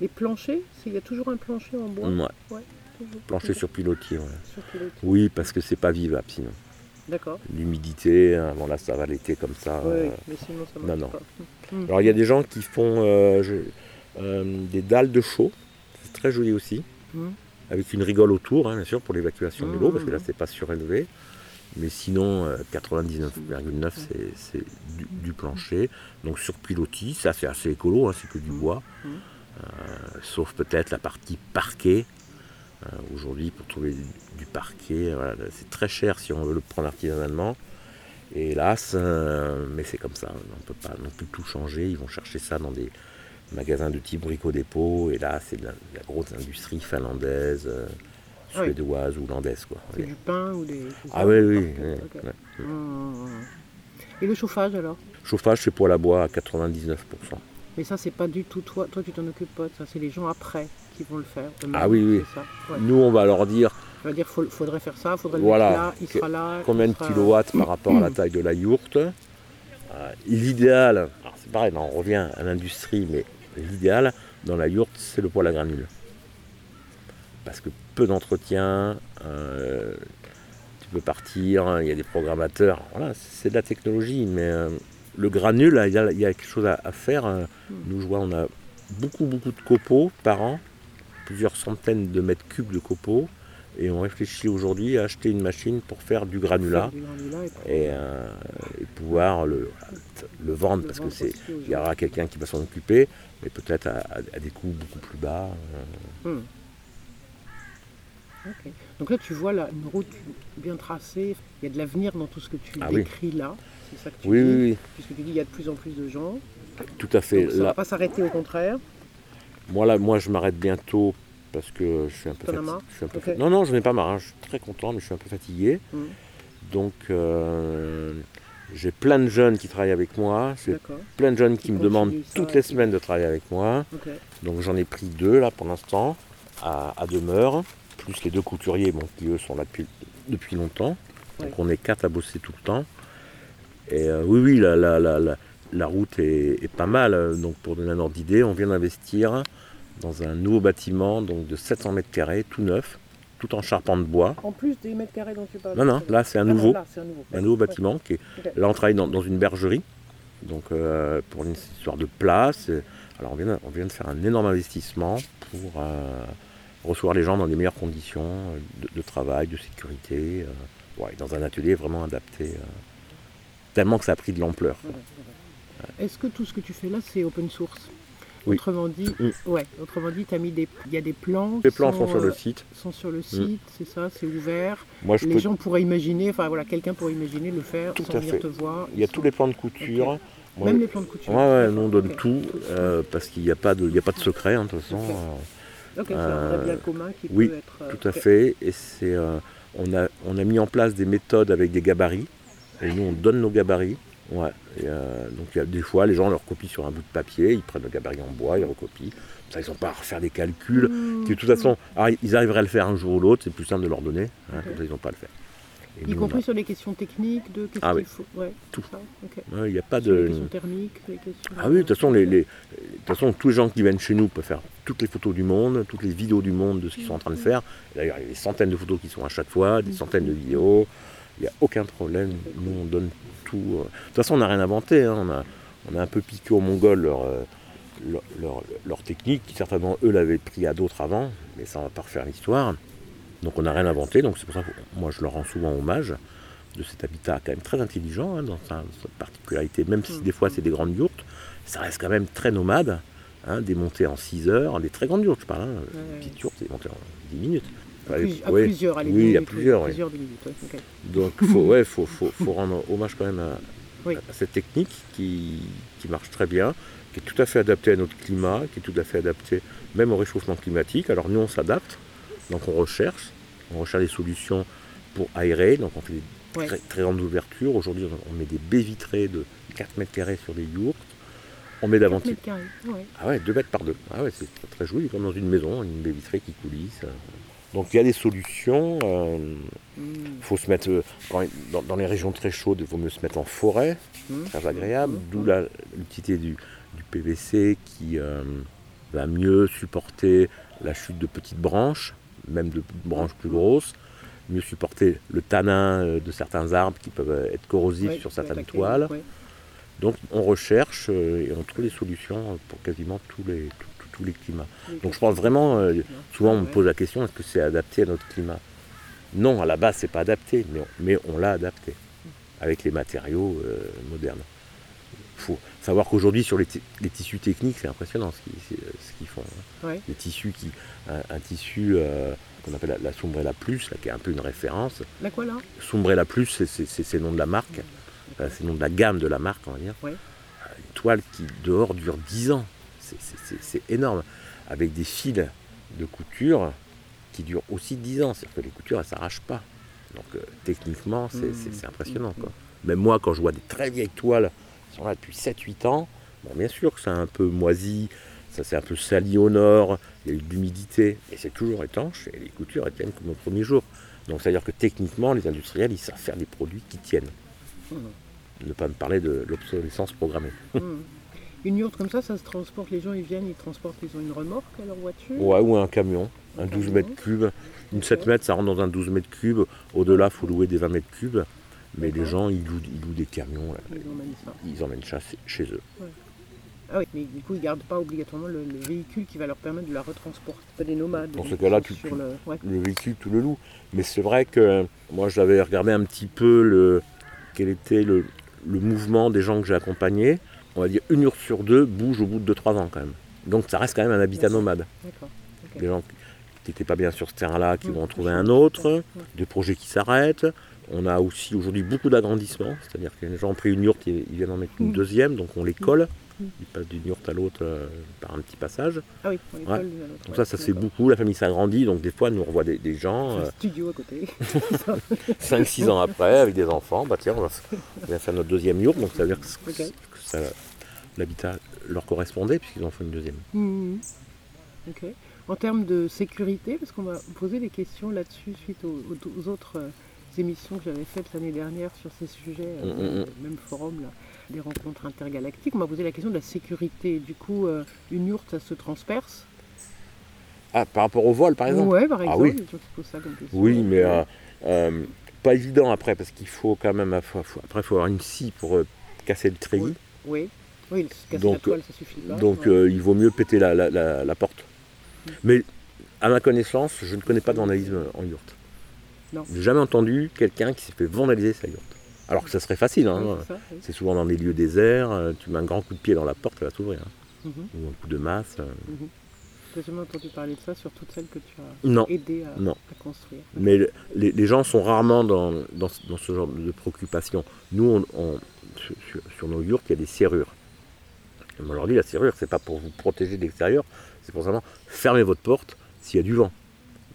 Les planchers, il y a toujours un plancher en bois. Ouais, plancher sur pilotis, ouais. Sur pilotis. Oui, parce que c'est pas vivable sinon. D'accord. L'humidité, hein, bon là ça va l'été comme ça. Oui, euh. mais sinon ça non, marche non. pas. Hmm. Alors il y a des gens qui font euh, je- euh, des dalles de chaux, c'est très joli aussi, Hmm. avec une rigole autour, hein, bien sûr, pour l'évacuation de l'eau, parce que là c'est pas surélevé. Mais sinon, euh, 99,9 c'est- du, du plancher. Donc sur pilotis, ça c'est assez écolo, hein, c'est que du Mhm. bois. Euh, sauf peut-être la partie parquet. Euh, Aujourd'hui, pour trouver du, du parquet, voilà, c'est très cher si on veut le prendre artisanalement. Et hélas, euh, mais c'est comme ça, on ne peut pas non plus tout changer. Ils vont chercher ça dans des magasins de type brico-dépôt. Et là, c'est de la, de la grosse industrie finlandaise, euh, Ah oui. suédoise ou hollandaise. Quoi. C'est Oui. du pain ou des. Ah oui, oui. oui, ok. ouais. Hmm. Et le chauffage alors? Chauffage, c'est poêle à bois à 99%. Mais ça, c'est pas du tout toi. Toi, tu t'en occupes pas. Ça, c'est les gens après qui vont le faire. Ah oui, oui. Ouais. Nous, on va leur dire Ça veut dire faudrait faire ça, faudrait Voilà. le mettre là, il sera là. combien de sera- kilowatts par rapport à la taille de la yourte? Euh, l'idéal, c'est pareil, on revient à l'industrie, mais l'idéal dans la yourte, c'est le poêle à granules. Parce que peu d'entretien, euh, tu peux partir, il y a des programmateurs, voilà, c'est de la technologie, mais euh, le granule, il y, a, il y a quelque chose à, à faire. euh, Nous, je vois, on a beaucoup, beaucoup de copeaux par an, plusieurs centaines de mètres cubes de copeaux, et on réfléchit aujourd'hui à acheter une machine pour faire du granulat Du granulat et puis et, euh, et pouvoir le, le vendre le parce que c'est il y aura quelqu'un qui va s'en occuper, mais peut-être à, des coûts beaucoup plus bas. euh. Hmm. Donc là, tu vois là, une route bien tracée. Il y a de l'avenir dans tout ce que tu Ah oui. décris là. C'est ça que tu Oui, dis. oui, oui, Puisque tu dis qu'il y a de plus en plus de gens. tout à fait. Donc ça ne va pas s'arrêter au contraire. moi, là, moi, je m'arrête bientôt parce que je suis un peu fatigué. Non, non, je n'ai pas marre. hein. Je suis très content, mais je suis un peu fatigué. Hmm. Donc, euh, j'ai plein de jeunes qui travaillent avec moi. J'ai D'accord. plein de jeunes qui Qui me demandent ça, toutes les semaines de travailler avec moi. Donc j'en ai pris deux là pour l'instant à, à demeure. plus les deux couturiers bon, qui eux sont là depuis, depuis longtemps. Donc Ouais. on est quatre à bosser tout le temps. Et euh, oui, oui, la, la, la, route est, est pas mal. Euh, Donc pour donner un ordre d'idée, on vient d'investir dans un nouveau bâtiment donc de 700 mètres carrés, tout neuf, tout en charpente de bois. En plus des mètres carrés dont tu parles. Non, non, là c'est un Ah non, nouveau, là, un nouveau. un nouveau bâtiment. Qui est, là on travaille dans, dans une bergerie, donc euh, pour une histoire de place. Et- Alors on vient, on vient de faire un énorme investissement pour euh, recevoir les gens dans les meilleures conditions euh, de, de travail, de sécurité, euh, ouais, dans un atelier vraiment adapté. Tellement que ça a pris de l'ampleur. Est-ce que tout ce que tu fais là, c'est open source Oui. Autrement dit, Mm. ouais, autrement dit, as mis des, il y a des plans. Les plans sont sur le euh, site. sont sur le site, c'est ça, c'est ouvert. Moi, je les peux- gens pourraient imaginer, enfin voilà, quelqu'un pourrait imaginer le faire Tout sans à venir fait. te voir. Il y a tous les plans de couture. Moi, Même les plans de couture. Ouais, ouais, nous on donne tout euh, parce qu'il n'y a, pas de- il y a pas de secret, hein, de toute façon. Ok. euh, bien commun qui oui, peut être. euh, Tout à fait. Et c'est, euh, on, a, on a mis en place des méthodes avec des gabarits. Et nous, on donne nos gabarits. Ouais. Et, euh, donc, il y a des fois, les gens leur copient sur un bout de papier. Ils prennent le gabarit en bois, ils recopient. Ça, ils n'ont pas à refaire des calculs. Mmh. Qui, de toute façon, ah, ils arriveraient à le faire un jour ou l'autre. C'est plus simple de leur donner. hein. Comme ça, ils n'ont pas à le faire. Et Y nous, compris sur les questions techniques de qu'est-ce Ah qu'il oui. faut. Ouais, Tout. ouais, Il n'y a pas Sur les de. questions thermiques, les questions. Ah oui, de toute façon, les, les- de toute façon, tous les gens qui viennent chez nous peuvent faire toutes les photos du monde, toutes les vidéos du monde de ce qu'ils sont en train de faire. D'ailleurs, il y a des centaines de photos qui sont à chaque fois, des centaines de vidéos. Il n'y a aucun problème. Nous, on donne tout. euh. De toute façon, on n'a rien inventé. hein. On, a, on a un peu piqué aux Mongols leur, euh, leur, leur- leur technique, qui certainement eux l'avaient pris à d'autres avant, mais ça, on va pas refaire l'histoire. Donc, on n'a rien inventé. Donc, c'est pour ça que moi, je leur rends souvent hommage de cet habitat quand même très intelligent hein, dans sa, sa particularité, même si des fois c'est des grandes yourtes, ça reste quand même très nomade, hein, des montées en 6 heures, des très grandes yourtes, je parle, hein, Ouais, ouais. petites yourtes, c'est en 10 minutes. À, plus- à plusieurs, allez, Oui, il y a minutes, plusieurs, oui. plusieurs minutes, ouais. Donc faut, ouais, faut, faut, faut rendre hommage quand même à, Oui. à cette technique qui, qui marche très bien, qui est tout à fait adaptée à notre climat, qui est tout à fait adaptée même au réchauffement climatique. Alors nous on s'adapte, donc on recherche, on recherche des solutions pour aérer, donc on fait des Ouais. très, très grandes ouvertures. Aujourd'hui on met des baies vitrées de 4 mètres carrés sur des yourtes, on met 4 davantage. mètres carrés, ouais. Ah ouais, 2 mètres par 2. Ah ouais, c'est très, très joli, comme dans une maison, une baie vitrée qui coulisse. Euh. Donc il y a des solutions. euh, Mm. faut se mettre euh, quand- dans, dans les régions très chaudes, il vaut mieux se mettre en forêt, Mm. très agréable. Mm. D'où la- l'utilité du, du PVC qui euh, va mieux supporter la chute de petites branches, même de branches plus grosses, mieux supporter le tanin euh, de certains arbres qui peuvent euh, être corrosifs sur certaines attaquer, toiles. Donc on recherche euh, et on trouve des solutions pour quasiment tous les, tous- les climats. Donc je pense vraiment, euh, souvent on me pose la question, est-ce que c'est adapté à notre climat? Non, à la base c'est pas adapté, mais on, mais on l'a adapté avec les matériaux euh, modernes. Il faut savoir qu'aujourd'hui sur les, ti- les tissus techniques, c'est impressionnant ce qu'ils euh, font. hein. Ouais. Les tissus qui, un, un tissu euh, qu'on appelle la, la Sombrella Plus, là, qui est un peu une référence. La quoi là? Sombrella Plus, c'est- le nom de la marque, Enfin, c'est le nom de la gamme de la marque, on va dire. Ouais. Une toile qui dehors dure 10 ans, c'est- énorme, avec des fils de couture qui durent aussi 10 ans, c'est-à-dire que les coutures elles s'arrachent pas. Donc euh, techniquement, c'est Mm. c'est impressionnant. Mm. Quoi. Même moi, quand je vois des très vieilles toiles qui sont là depuis 7-8 ans, bon, bien sûr que c'est un peu moisi, ça c'est un peu sali au nord, il y a eu de l'humidité, mais c'est toujours étanche et les coutures elles tiennent comme au premier jour. Donc c'est-à-dire que techniquement, les industriels, ils savent faire des produits qui tiennent. Mhm. Ne pas me parler de l'obsolescence programmée. Mm. Une yourte comme ça, ça se transporte, les gens ils viennent, ils transportent, ils ont une remorque à leur voiture. Ouais, ou un camion, un Un 12 camion. mètres cubes. Une 7 mètres, ça rentre dans un 12 mètres cubes. Au-delà, il faut louer des 20 mètres cubes. Mais les gens, ils louent, ils louent des camions, là. Ils emmènent ça. ils emmènent ça chez- eux. Ah oui, mais du coup ils gardent pas obligatoirement le, le véhicule qui va leur permettre de la retransporter. C'est pas des nomades. Dans ce cas-là, ils tu- tu- le... ouais. Le véhicule, tout le loue. Mais c'est vrai que moi, j'avais regardé un petit peu le, quel était le, le mouvement des gens que j'ai accompagnés. On va dire une heure sur deux bouge au bout de 2-3 ans quand même. Donc ça reste quand même un habitat nomade. D'accord. ok. Des gens qui n'étaient pas bien sur ce terrain-là, qui Mm, vont en je trouver vois. un autre. Ouais. des projets qui s'arrêtent. On a aussi aujourd'hui beaucoup d'agrandissements, c'est-à-dire que les gens ont pris une yourte, ils ils viennent en mettre une deuxième, donc on les colle. Ils passent d'une yourte à l'autre euh, par un petit passage. Ah oui, on les Ouais. colle l'une à l'autre. Donc ça, ça se fait beaucoup, la famille s'agrandit, donc des fois, nous on revoit des, des gens, Un studio à côté. 5-6 ans après, avec des enfants, bah tiens, on va, faire notre deuxième yourte, donc ça veut dire que, Ok. que ça- l'habitat leur correspondait, puisqu'ils en font une deuxième. Mhm. Ok. En termes de sécurité, parce qu'on m'a posé des questions là-dessus suite aux, autres euh, émissions que j'avais faites l'année dernière sur ces sujets, euh, Mm, mm, mm. le même forum, là, des rencontres intergalactiques, on m'a posé la question de la sécurité. Du coup, euh, une yourte, ça se transperce? Ah, par rapport au vol, par exemple? Ouais, par Ah exemple, oui. ça comme. Oui, mais pas évident après, parce qu'il faut quand même, après, il faut avoir une scie pour casser le treillis. Oui, oui, casser Donc, toile, ça suffit pas. Donc ouais. euh, il vaut mieux péter la, la- la- la porte. Mais à ma connaissance, je ne connais pas de vandalisme en yourte. Non. J'ai jamais entendu quelqu'un qui s'est fait vandaliser sa yourte. Alors que ça serait facile, hein. C'est oui. souvent dans des lieux déserts, euh, tu mets un grand coup de pied dans la porte, elle va s'ouvrir. hein. Mhm. Ou un coup de masse. euh. J'ai jamais entendu parler de ça sur toutes celles que tu as Non, aidé à, non. à construire. Mais le- les, les gens sont rarement dans, dans, ce- dans ce genre de préoccupation. Nous, on- sur- sur nos yurts, il y a des serrures. Et on leur dit, la serrure, c'est pas pour vous protéger de l'extérieur, c'est pour simplement fermer votre porte s'il y a du vent.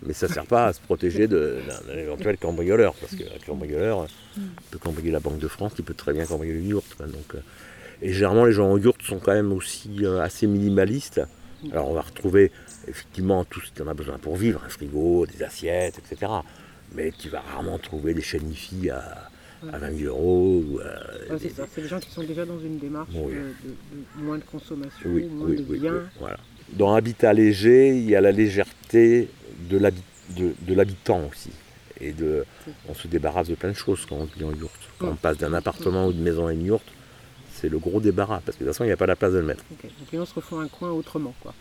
Mais ça ne sert pas à se protéger d'un éventuel cambrioleur, parce qu'un cambrioleur euh, peut cambrioler la Banque de France, il peut très bien cambrioler une yourte. Donc, euh, et généralement, les gens en yourte sont quand même aussi euh, assez minimalistes. Alors, on va retrouver effectivement tout ce qu'on a besoin pour vivre, un frigo, des assiettes, etc. Mais tu vas rarement trouver des chaînes à, à 20 000 euros. Ou, euh, Ouais, des- c'est ça, c'est des gens qui sont déjà dans une démarche Oui. de, de- de moins de consommation, Oui, moins oui, de oui, biens. oui, voilà. Dans Habitat léger, il y a la légèreté de l'habi- de- de l'habitant aussi. Et de, on se débarrasse de plein de choses quand on vit en yourte. Quand on passe d'un appartement ou d'une maison à une yourte, c'est le gros débarras, parce que de toute façon, il n'y a pas la place de le mettre. Donc les gens se refont un coin autrement. Quoi.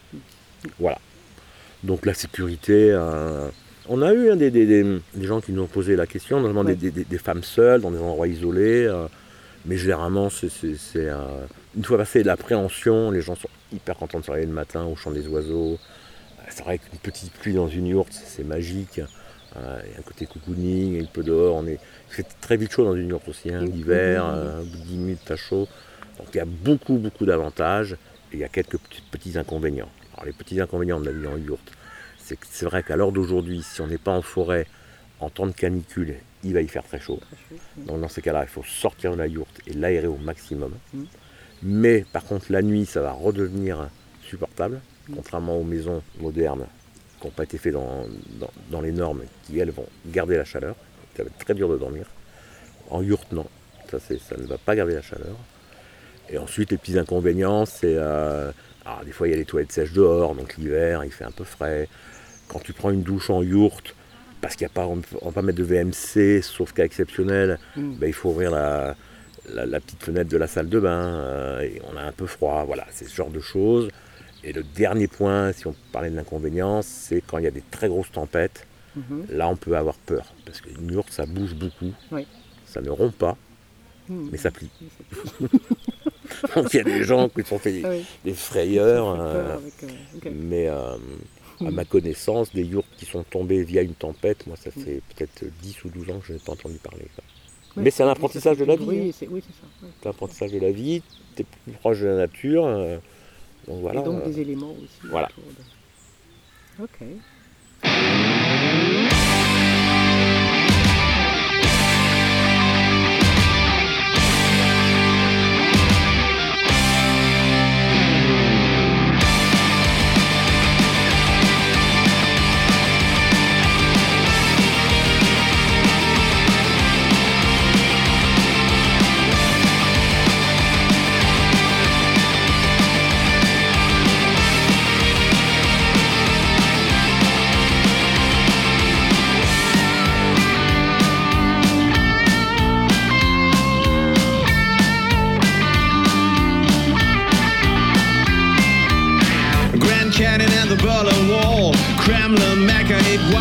Voilà. Donc la sécurité, euh, on a eu hein, des, des- des- des gens qui nous ont posé la question, notamment Ouais. des, femmes seules dans des endroits isolés. euh, mais généralement, c'est, c'est- c'est, euh, une fois passé l'appréhension, les gens sont hyper contents de se réveiller le matin au chant des oiseaux. Euh, C'est vrai qu'une petite pluie dans une yourte, c'est, c'est magique. Euh, Il y a un côté cocooning, il peut dehors. On est... Fait très vite chaud dans une yourte aussi, hein, l'hiver, au bout de 10 minutes, t'as chaud. Donc il y a beaucoup, beaucoup d'avantages et il y a quelques petits, petits inconvénients. Alors les petits inconvénients de la vie en yourte, c'est que c'est vrai qu'à l'heure d'aujourd'hui, si on n'est pas en forêt, en temps de canicule, il va y faire très chaud. Très chaud. Donc dans ces cas-là, il faut sortir de la yourte et l'aérer au maximum. Mhm. Mais par contre, la nuit, ça va redevenir supportable, contrairement aux maisons modernes qui n'ont pas été faites dans, dans- dans les normes, qui elles vont garder la chaleur. Ça va être très dur de dormir. En yourte, non. Ça, ne va pas garder la chaleur. Et ensuite, les petits inconvénients, c'est. euh, alors, des fois, il y a les toilettes sèches dehors, donc l'hiver, il fait un peu frais. Quand tu prends une douche en yourte, parce qu'il y a pas, on va pas mettre de VMC, sauf cas exceptionnel, Mm. ben, il faut ouvrir la, la- la petite fenêtre de la salle de bain, euh, et on a un peu froid. Voilà, c'est ce genre de choses. Et le dernier point, si on parlait de l'inconvénient, c'est quand il y a des très grosses tempêtes, Mhm. là on peut avoir peur. Parce qu'une yourte, ça bouge beaucoup. Oui. Ça ne rompt pas, Mhm. mais ça plie. Donc il y a des gens qui se sont fait des, oui, des frayeurs. euh, avec, euh, mais à Mm. ma connaissance, des yourtes qui sont tombées via une tempête, moi ça fait peut-être 10 ou 12 ans que je n'ai pas entendu parler. quoi. Ouais, mais c'est un apprentissage de la vie, c'est- Oui, c'est ça. ouais. C'est l'apprentissage de la vie, tu es plus proche de la nature. euh, donc voilà. Et donc des éléments aussi. voilà. de- Ok.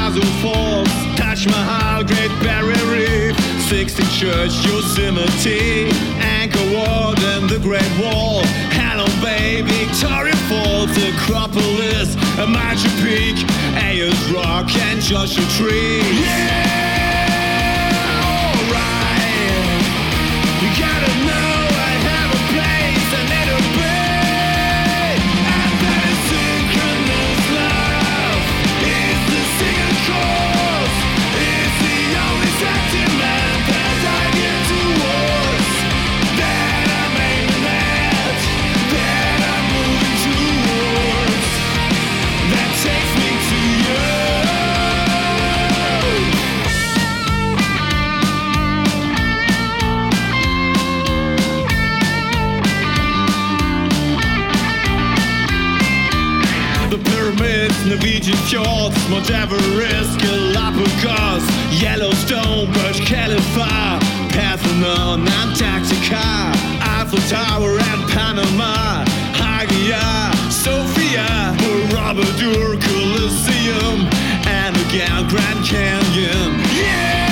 Iguazu Falls, Taj Mahal, Great Barrier Reef, 60 Church, Yosemite, Anchor Ward and the Great Wall, Hallam Bay, Victoria Falls, Acropolis, Machu Peak, Ayers Rock and Joshua Tree. Yeah, Norwegian fjords, Mount Everest, Galapagos, Yellowstone, Burj Khalifa, Parthenon, Antarctica, Eiffel Tower and Panama, Hagia, Sophia, Borobudur, Colosseum, and again Grand Canyon. Yeah,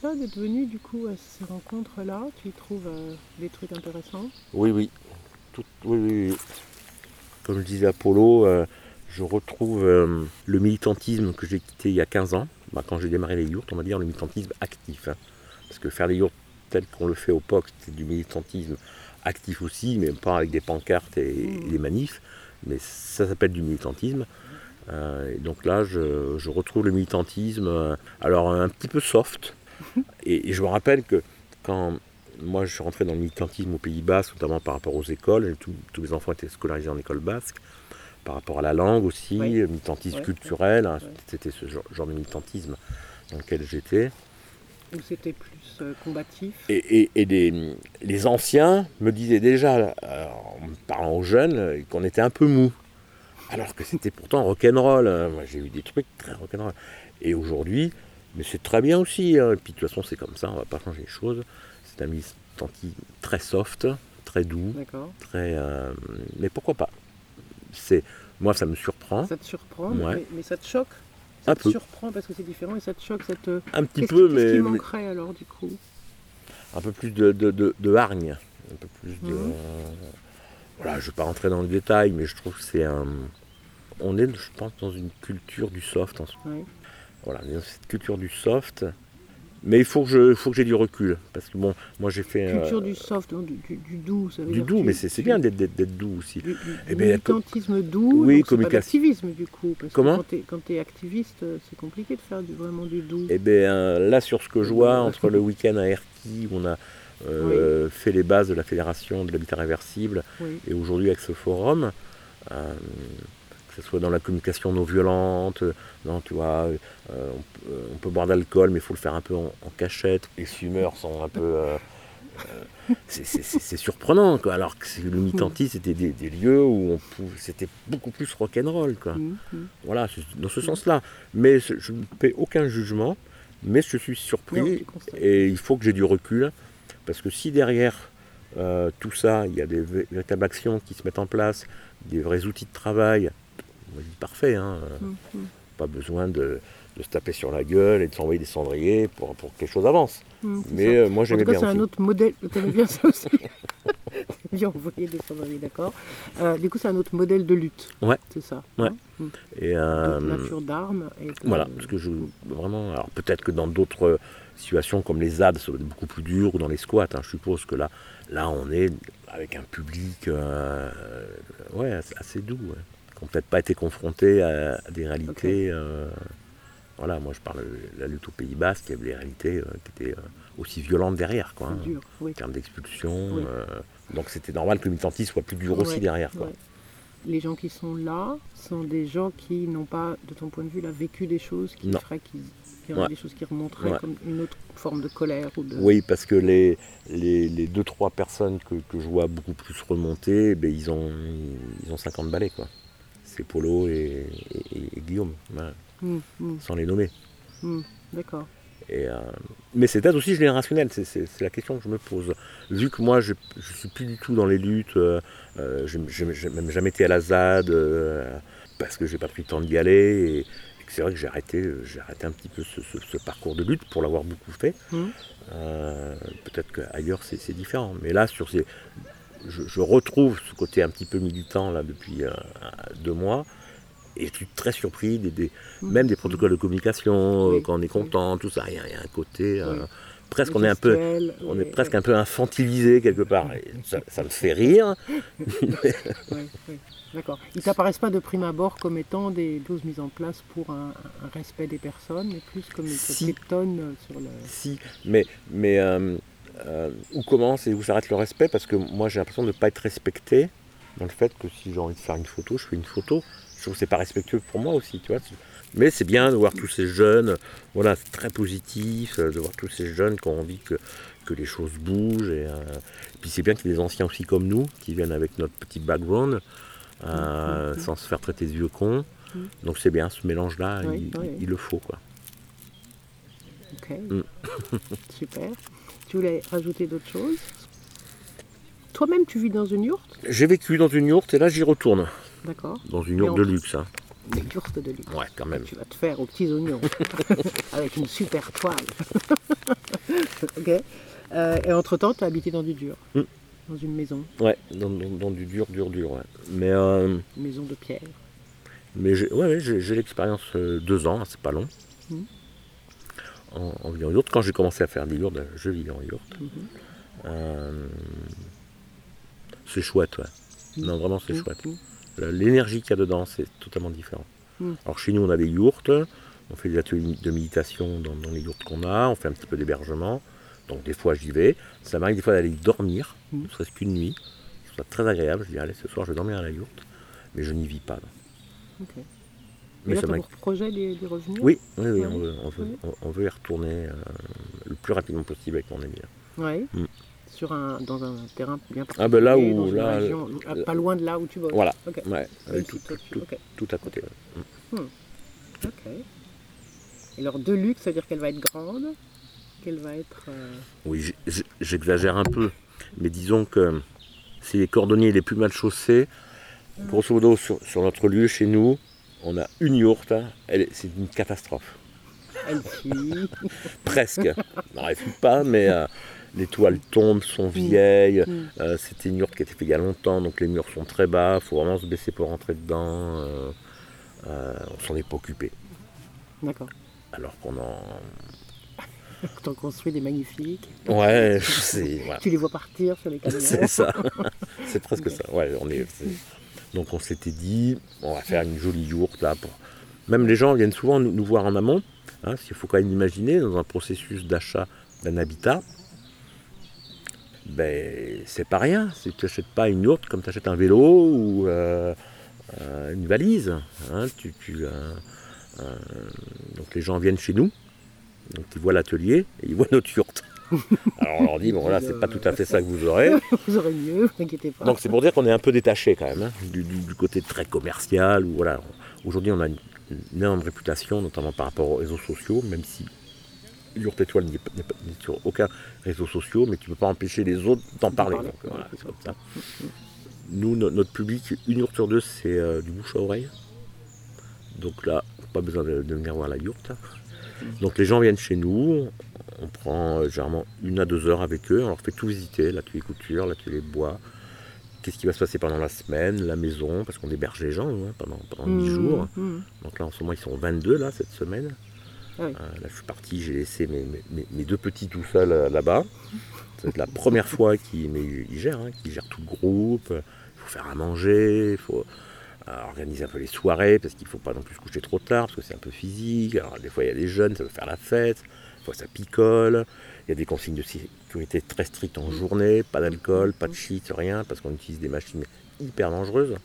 es content d'être là, d'être venu du coup à ces rencontres-là Tu y trouves euh, des trucs intéressants? Oui, oui. Tout- oui, oui, oui. Comme je disais à Polo, euh, je retrouve euh, le militantisme que j'ai quitté il y a 15 ans. Bah, quand j'ai démarré les yurts, on va dire le militantisme actif. hein. Parce que faire les yurts tel qu'on le fait au POC, c'est du militantisme actif aussi, mais pas avec des pancartes et, et des manifs. Mais ça s'appelle du militantisme. Euh, et donc là, je, je retrouve le militantisme, euh, alors un petit peu soft. Et, et je me rappelle que quand moi je suis rentré dans le militantisme au Pays Basque, notamment par rapport aux écoles, tous mes enfants étaient scolarisés en école basque, par rapport à la langue aussi, Oui. militantisme culturel, hein, c'était ce genre, genre de militantisme dans lequel j'étais. Ou c'était plus euh, combatif Et, et- et les, les anciens me disaient déjà, euh, en me parlant aux jeunes, euh, qu'on était un peu mou. Alors que c'était pourtant rock'n'roll. hein. Moi j'ai eu des trucs très rock'n'roll. Et aujourd'hui, mais c'est très bien aussi. hein. Et puis de toute façon, c'est comme ça, on va pas changer les choses. C'est un militantisme très soft, très doux, D'accord. très. euh, mais pourquoi pas? C'est Moi, ça me surprend. Ça te surprend, Ouais. mais, mais ça te choque? Ça Un te peu. surprend parce que c'est différent et ça te choque, ça te... Un petit Qu'est-ce peu, qui, qu'est-ce mais, qui mais manquerait alors du coup? Un peu plus de, de, de- de hargne. Un peu plus de. Mhm. Voilà, je ne vais pas rentrer dans le détail, mais je trouve que c'est un. On est, je pense, dans une culture du soft. en ce- Ouais. Voilà, cette culture du soft. Mais il faut que je, faut que j'ai du recul. Parce que bon, moi j'ai fait. euh, Culture du soft, du, du- du doux, ça veut du dire doux, mais c'est bien d'être doux aussi. Du, Eh ben, militantisme doux, oui, communication. du coup. Parce Comment que quand tu es, activiste, euh, c'est compliqué de faire vraiment du doux. Et bien là, sur ce que je vois, entre le week-end à Erquy, où on a euh, fait les bases de la Fédération de l'habitat réversible, Oui. et aujourd'hui avec ce forum, euh, que ce soit dans la communication non violente, euh, non, tu vois, euh, on, peut- on peut boire d'alcool, mais il faut le faire un peu en, en cachette. Les fumeurs sont un peu. euh, euh, c'est- surprenant, quoi. Alors que le militantisme, c'était des, des lieux où c'était beaucoup plus rock'n'roll, quoi. Mhm, mhm. Voilà, dans ce sens-là. Mais je ne fais aucun jugement, mais je suis surpris et il faut que j'ai du recul, parce que si derrière euh, tout ça, il y a des vé- véritables actions qui se mettent en place, des vrais outils de travail, je dis parfait, hein, euh, Mhm, mhm. pas besoin de, de se taper sur la gueule et de s'envoyer des cendriers pour, pour que quelque chose avance. C'est Mais euh, moi En j'aimais tout cas, bien c'est un autre modèle. T'aimais bien ça aussi J'ai envoyé des sonneries, d'accord. Euh, du coup, c'est un autre modèle de lutte. Ouais. C'est ça. Ouais. hein? Mm. Et, euh, natures d'armes. et Voilà, parce que je vraiment. Alors peut-être que dans d'autres situations comme les ZAD, ça va être beaucoup plus dur, ou dans les squats, hein, je suppose que là, là on est avec un public euh, ouais, assez, assez doux, ouais, qui n'ont peut-être pas été confrontés à, des réalités. euh, voilà, moi je parle de la lutte au Pays Basque, il y avait des réalités euh, qui étaient euh, aussi violentes derrière, quoi. C'est hein, dur, oui. en termes d'expulsion. Oui. donc c'était normal que le militantisme soit plus dur aussi derrière, quoi. ouais. Les gens qui sont là sont des gens qui n'ont pas, de ton point de vue, là, vécu des choses qui Non. feraient qu'ils Ouais. des choses qui remonteraient Ouais. comme une autre forme de colère ou de. Oui, parce que les, les, les deux, trois personnes que, que je vois beaucoup plus remonter, ben, ils, ont, ils ont 50 balais. quoi. C'est Polo et, et- et Guillaume, voilà, Mm, mm, sans les nommer. mm. D'accord. Euh, mais c'est peut-être aussi générationnel, c'est, c'est- c'est la question que je me pose. Vu que moi, je ne suis plus du tout dans les luttes, euh, euh, je n'ai même jamais été à la ZAD, euh, parce que j'ai pas pris le temps d'y aller. Et, c'est vrai que j'ai arrêté, un petit peu ce, ce- ce parcours de lutte pour l'avoir beaucoup fait. Peut-être qu'ailleurs c'est différent. Mais là, sur ces, je, je retrouve ce côté un petit peu militant là depuis euh, deux mois. Et je suis très surpris, des, des- Mhm. même des protocoles de communication, euh, Oui, quand on est content, tout ça, il y, a il y a un côté. euh, presque, on est un peu, on est presque un peu infantilisé quelque part. Et ça, ça me fait rire. Ouais, ouais. D'accord. Ils t'apparaissent pas de prime abord comme étant des doses mises en place pour un, un respect des personnes, mais plus comme te Si. sur le. Si, mais, mais euh, euh, où commence et où s'arrête le respect Parce que moi, j'ai l'impression de ne pas être respecté dans le fait que si j'ai envie de faire une photo, je fais une photo. Je trouve que c'est pas respectueux pour moi aussi, tu vois. Mais c'est bien de voir tous ces jeunes, voilà, c'est très positif, euh, de voir tous ces jeunes qui ont envie que, que les choses bougent. Et, euh, et puis c'est bien qu'il y ait des anciens aussi comme nous, qui viennent avec notre petit background, euh, Mhm. sans se faire traiter de vieux cons. Mhm. Donc c'est bien, ce mélange-là, Oui, il, oui. il le faut, quoi. Ok. Mm. Super. Tu voulais rajouter d'autres choses Toi-même, tu vis dans une yourte J'ai vécu dans une yourte et là j'y retourne. D'accord. Dans une yourte de luxe. hein. Des yourtes de luxe. Ouais, quand même. Tu vas te faire aux petits oignons. Avec une super toile. ok. Euh, et entre-temps, tu as habité dans du dur. Mm. Dans une maison. Ouais, dans, dans- dans du dur, dur, dur. Ouais. Mais, euh, Une maison de pierre. mais j'ai ouais, l'expérience euh, deux ans, hein, c'est pas long. Mhm. En, en yourte. Quand j'ai commencé à faire des yourtes, je vis en yourte. Mhm. Euh, c'est chouette, ouais. Mhm. Non, vraiment, c'est Mm, chouette. mm. L'énergie qu'il y a dedans, c'est totalement différent. Mm. Alors chez nous, on a des yourtes, on fait des ateliers de méditation dans, dans les yourtes qu'on a, on fait un petit peu d'hébergement. Donc des fois, j'y vais. Ça m'arrive des fois d'aller dormir, Mm. ne serait-ce qu'une nuit. Ça très agréable. Je dis, allez, ce soir, je vais dormir à la yourte. Mais je n'y vis pas. Mais là, ça pour projet d'y revenir Oui, oui, oui, Ouais. on, veut, on, veut, Ouais. on- veut y retourner euh, le plus rapidement possible avec mon ami. Oui. Mm. Sur un, dans un terrain bien particulier. Ah ben là dans où, une là, région, ah, pas loin de là où tu bosses. Voilà, ouais, euh, tout, à côté. ouais. Ok. Et alors de luxe, ça veut dire qu'elle va être grande, qu'elle va être. euh, Oui, j'exagère un peu, mais disons que si les cordonniers les plus mal chaussés, grosso modo sur, sur notre lieu chez nous, on a une yourte, hein, c'est une catastrophe. elle fuit. Presque. non, elle fuit pas, mais euh, les toiles tombent, sont vieilles. Mm. euh, C'était une yourte qui a été faite il y a longtemps, donc les murs sont très bas, il faut vraiment se baisser pour rentrer dedans. euh, on s'en est pas occupé. D'accord. Alors qu'on en. T'en construis des magnifiques. Ouais, c'est. voilà. Tu les vois partir sur les camions. C'est ça. c'est presque ça. Ouais, on est, Donc on s'était dit, on va faire une jolie yourte là. Même les gens viennent souvent nous, voir en amont. Hein, parce qu'il faut quand même imaginer, dans un processus d'achat d'un habitat, ben, c'est pas rien. Si tu n'achètes pas une yourte comme tu achètes un vélo ou euh, euh, une valise. hein, euh, donc les gens viennent chez nous, donc ils voient l'atelier et ils voient notre yourte. Alors on leur dit, bon voilà, c'est pas tout à fait ça que vous aurez. Vous aurez mieux, ne inquiétez pas. Donc c'est pour dire qu'on est un peu détaché quand même hein, du, du- du côté très commercial. Où, voilà, aujourd'hui on a une, une énorme réputation, notamment par rapport aux réseaux sociaux, même si Yourte Étoile n'est sur aucun réseau social, mais tu ne peux pas empêcher les autres d'en parler. parler. Donc, voilà, c'est comme ça. Nous, no- notre public, une yourte sur deux, c'est euh, du bouche à oreille. Donc là, pas besoin de, de venir voir la yourte. Donc les gens viennent chez nous, on prend euh, généralement une à deux heures avec eux, on leur fait tout visiter, l'atelier couture, l'atelier bois, qu'est-ce qui va se passer pendant la semaine, la maison, parce qu'on héberge les gens hein, pendant, pendant 8 jours. Mmh. Donc là, en ce moment, ils sont 22 là, cette semaine. Ah oui. Euh, là, je suis parti, j'ai laissé mes, mes- mes deux petits tout seuls euh, là-bas. C'est la première fois qu'ils gèrent, hein, qu'ils gèrent tout le groupe. Il faut faire à manger, il faut organiser un peu les soirées, parce qu'il ne faut pas non plus se coucher trop tard, parce que c'est un peu physique. Alors, des fois, il y a des jeunes, ça veut faire la fête. Ça picole. Il y a des consignes de sécurité très strictes en journée, pas d'alcool, pas de shit, rien, parce qu'on utilise des machines hyper dangereuses.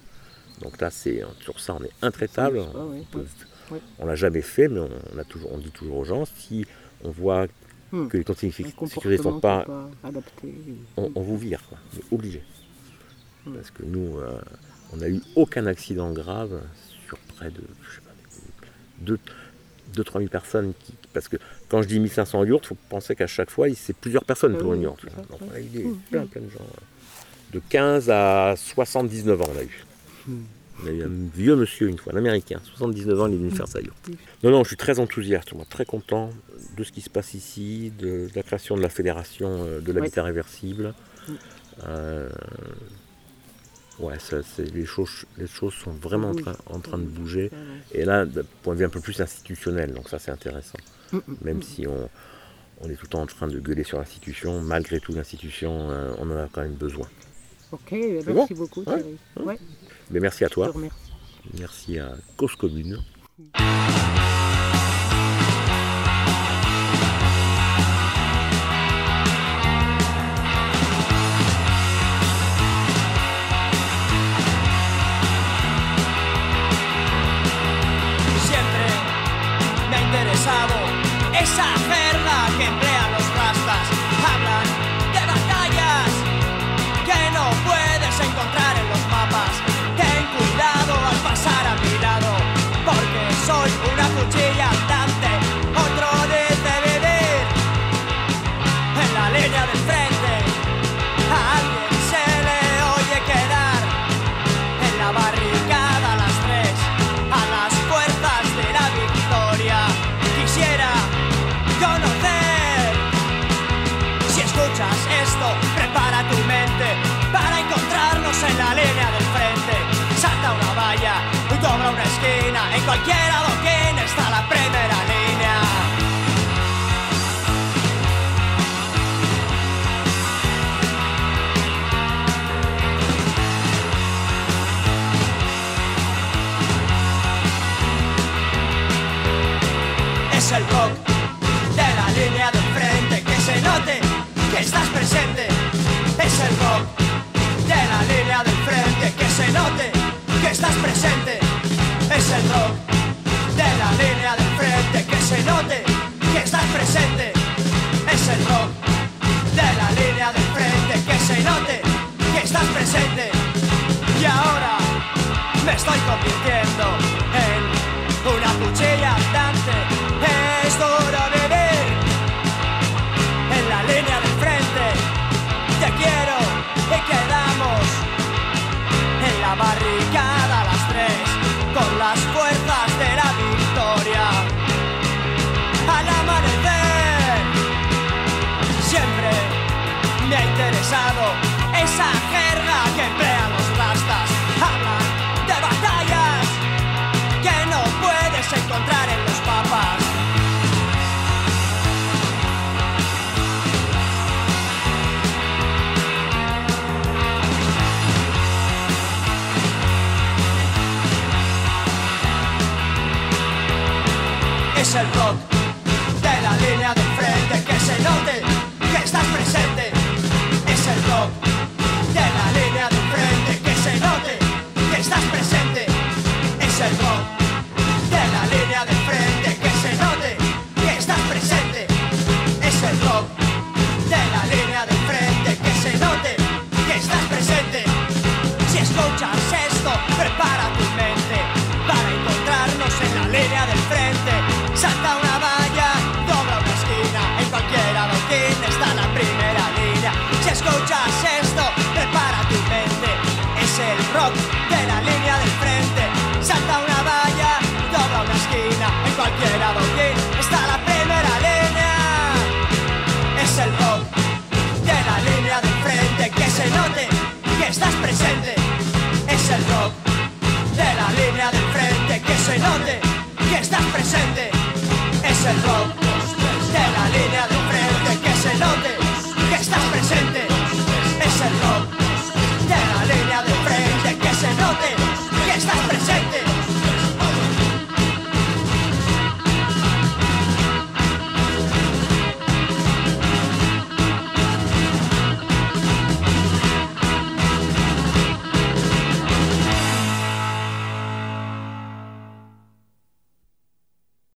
Donc là, c'est sur ça, on est intraitable. Ah On on l'a jamais fait, mais on, a toujours, on dit toujours aux gens, si on voit Hmm. que les consignes de sécurité ne sont pas, qui est pas adapté. on, on vous vire, quoi. On est obligé. Hmm. Parce que nous, euh, on n'a eu aucun accident grave sur près de, je sais pas, 2-3 000 personnes. Qui, parce que quand je dis 1500 yurts, il faut penser qu'à chaque fois, c'est plusieurs personnes Ah pour une yourte. Donc on a eu des- Hmm, plein, hmm. plein de gens. euh, De 15 à 79 ans, on a eu. Hmm. On a eu un vieux monsieur une fois, un américain, 79 ans, il est venu faire sa yourte. Non, non, je suis très enthousiaste, moi, très content de ce qui se passe ici, de, de la création de la fédération euh, de l'habitat réversible. Euh, ouais, ça, les, choses, les choses sont vraiment en train, en train de bouger. Ah. Et là, d'un point de vue un peu plus institutionnel, donc ça c'est intéressant. Même si on, on est tout le temps en train de gueuler sur l'institution, malgré tout l'institution, euh, on en a quand même besoin. Ok, bon merci beaucoup. Thierry. Ouais, Mais merci à je te toi, remercie. merci à Cause Commune. Que estás presente. Es el rock de la línea del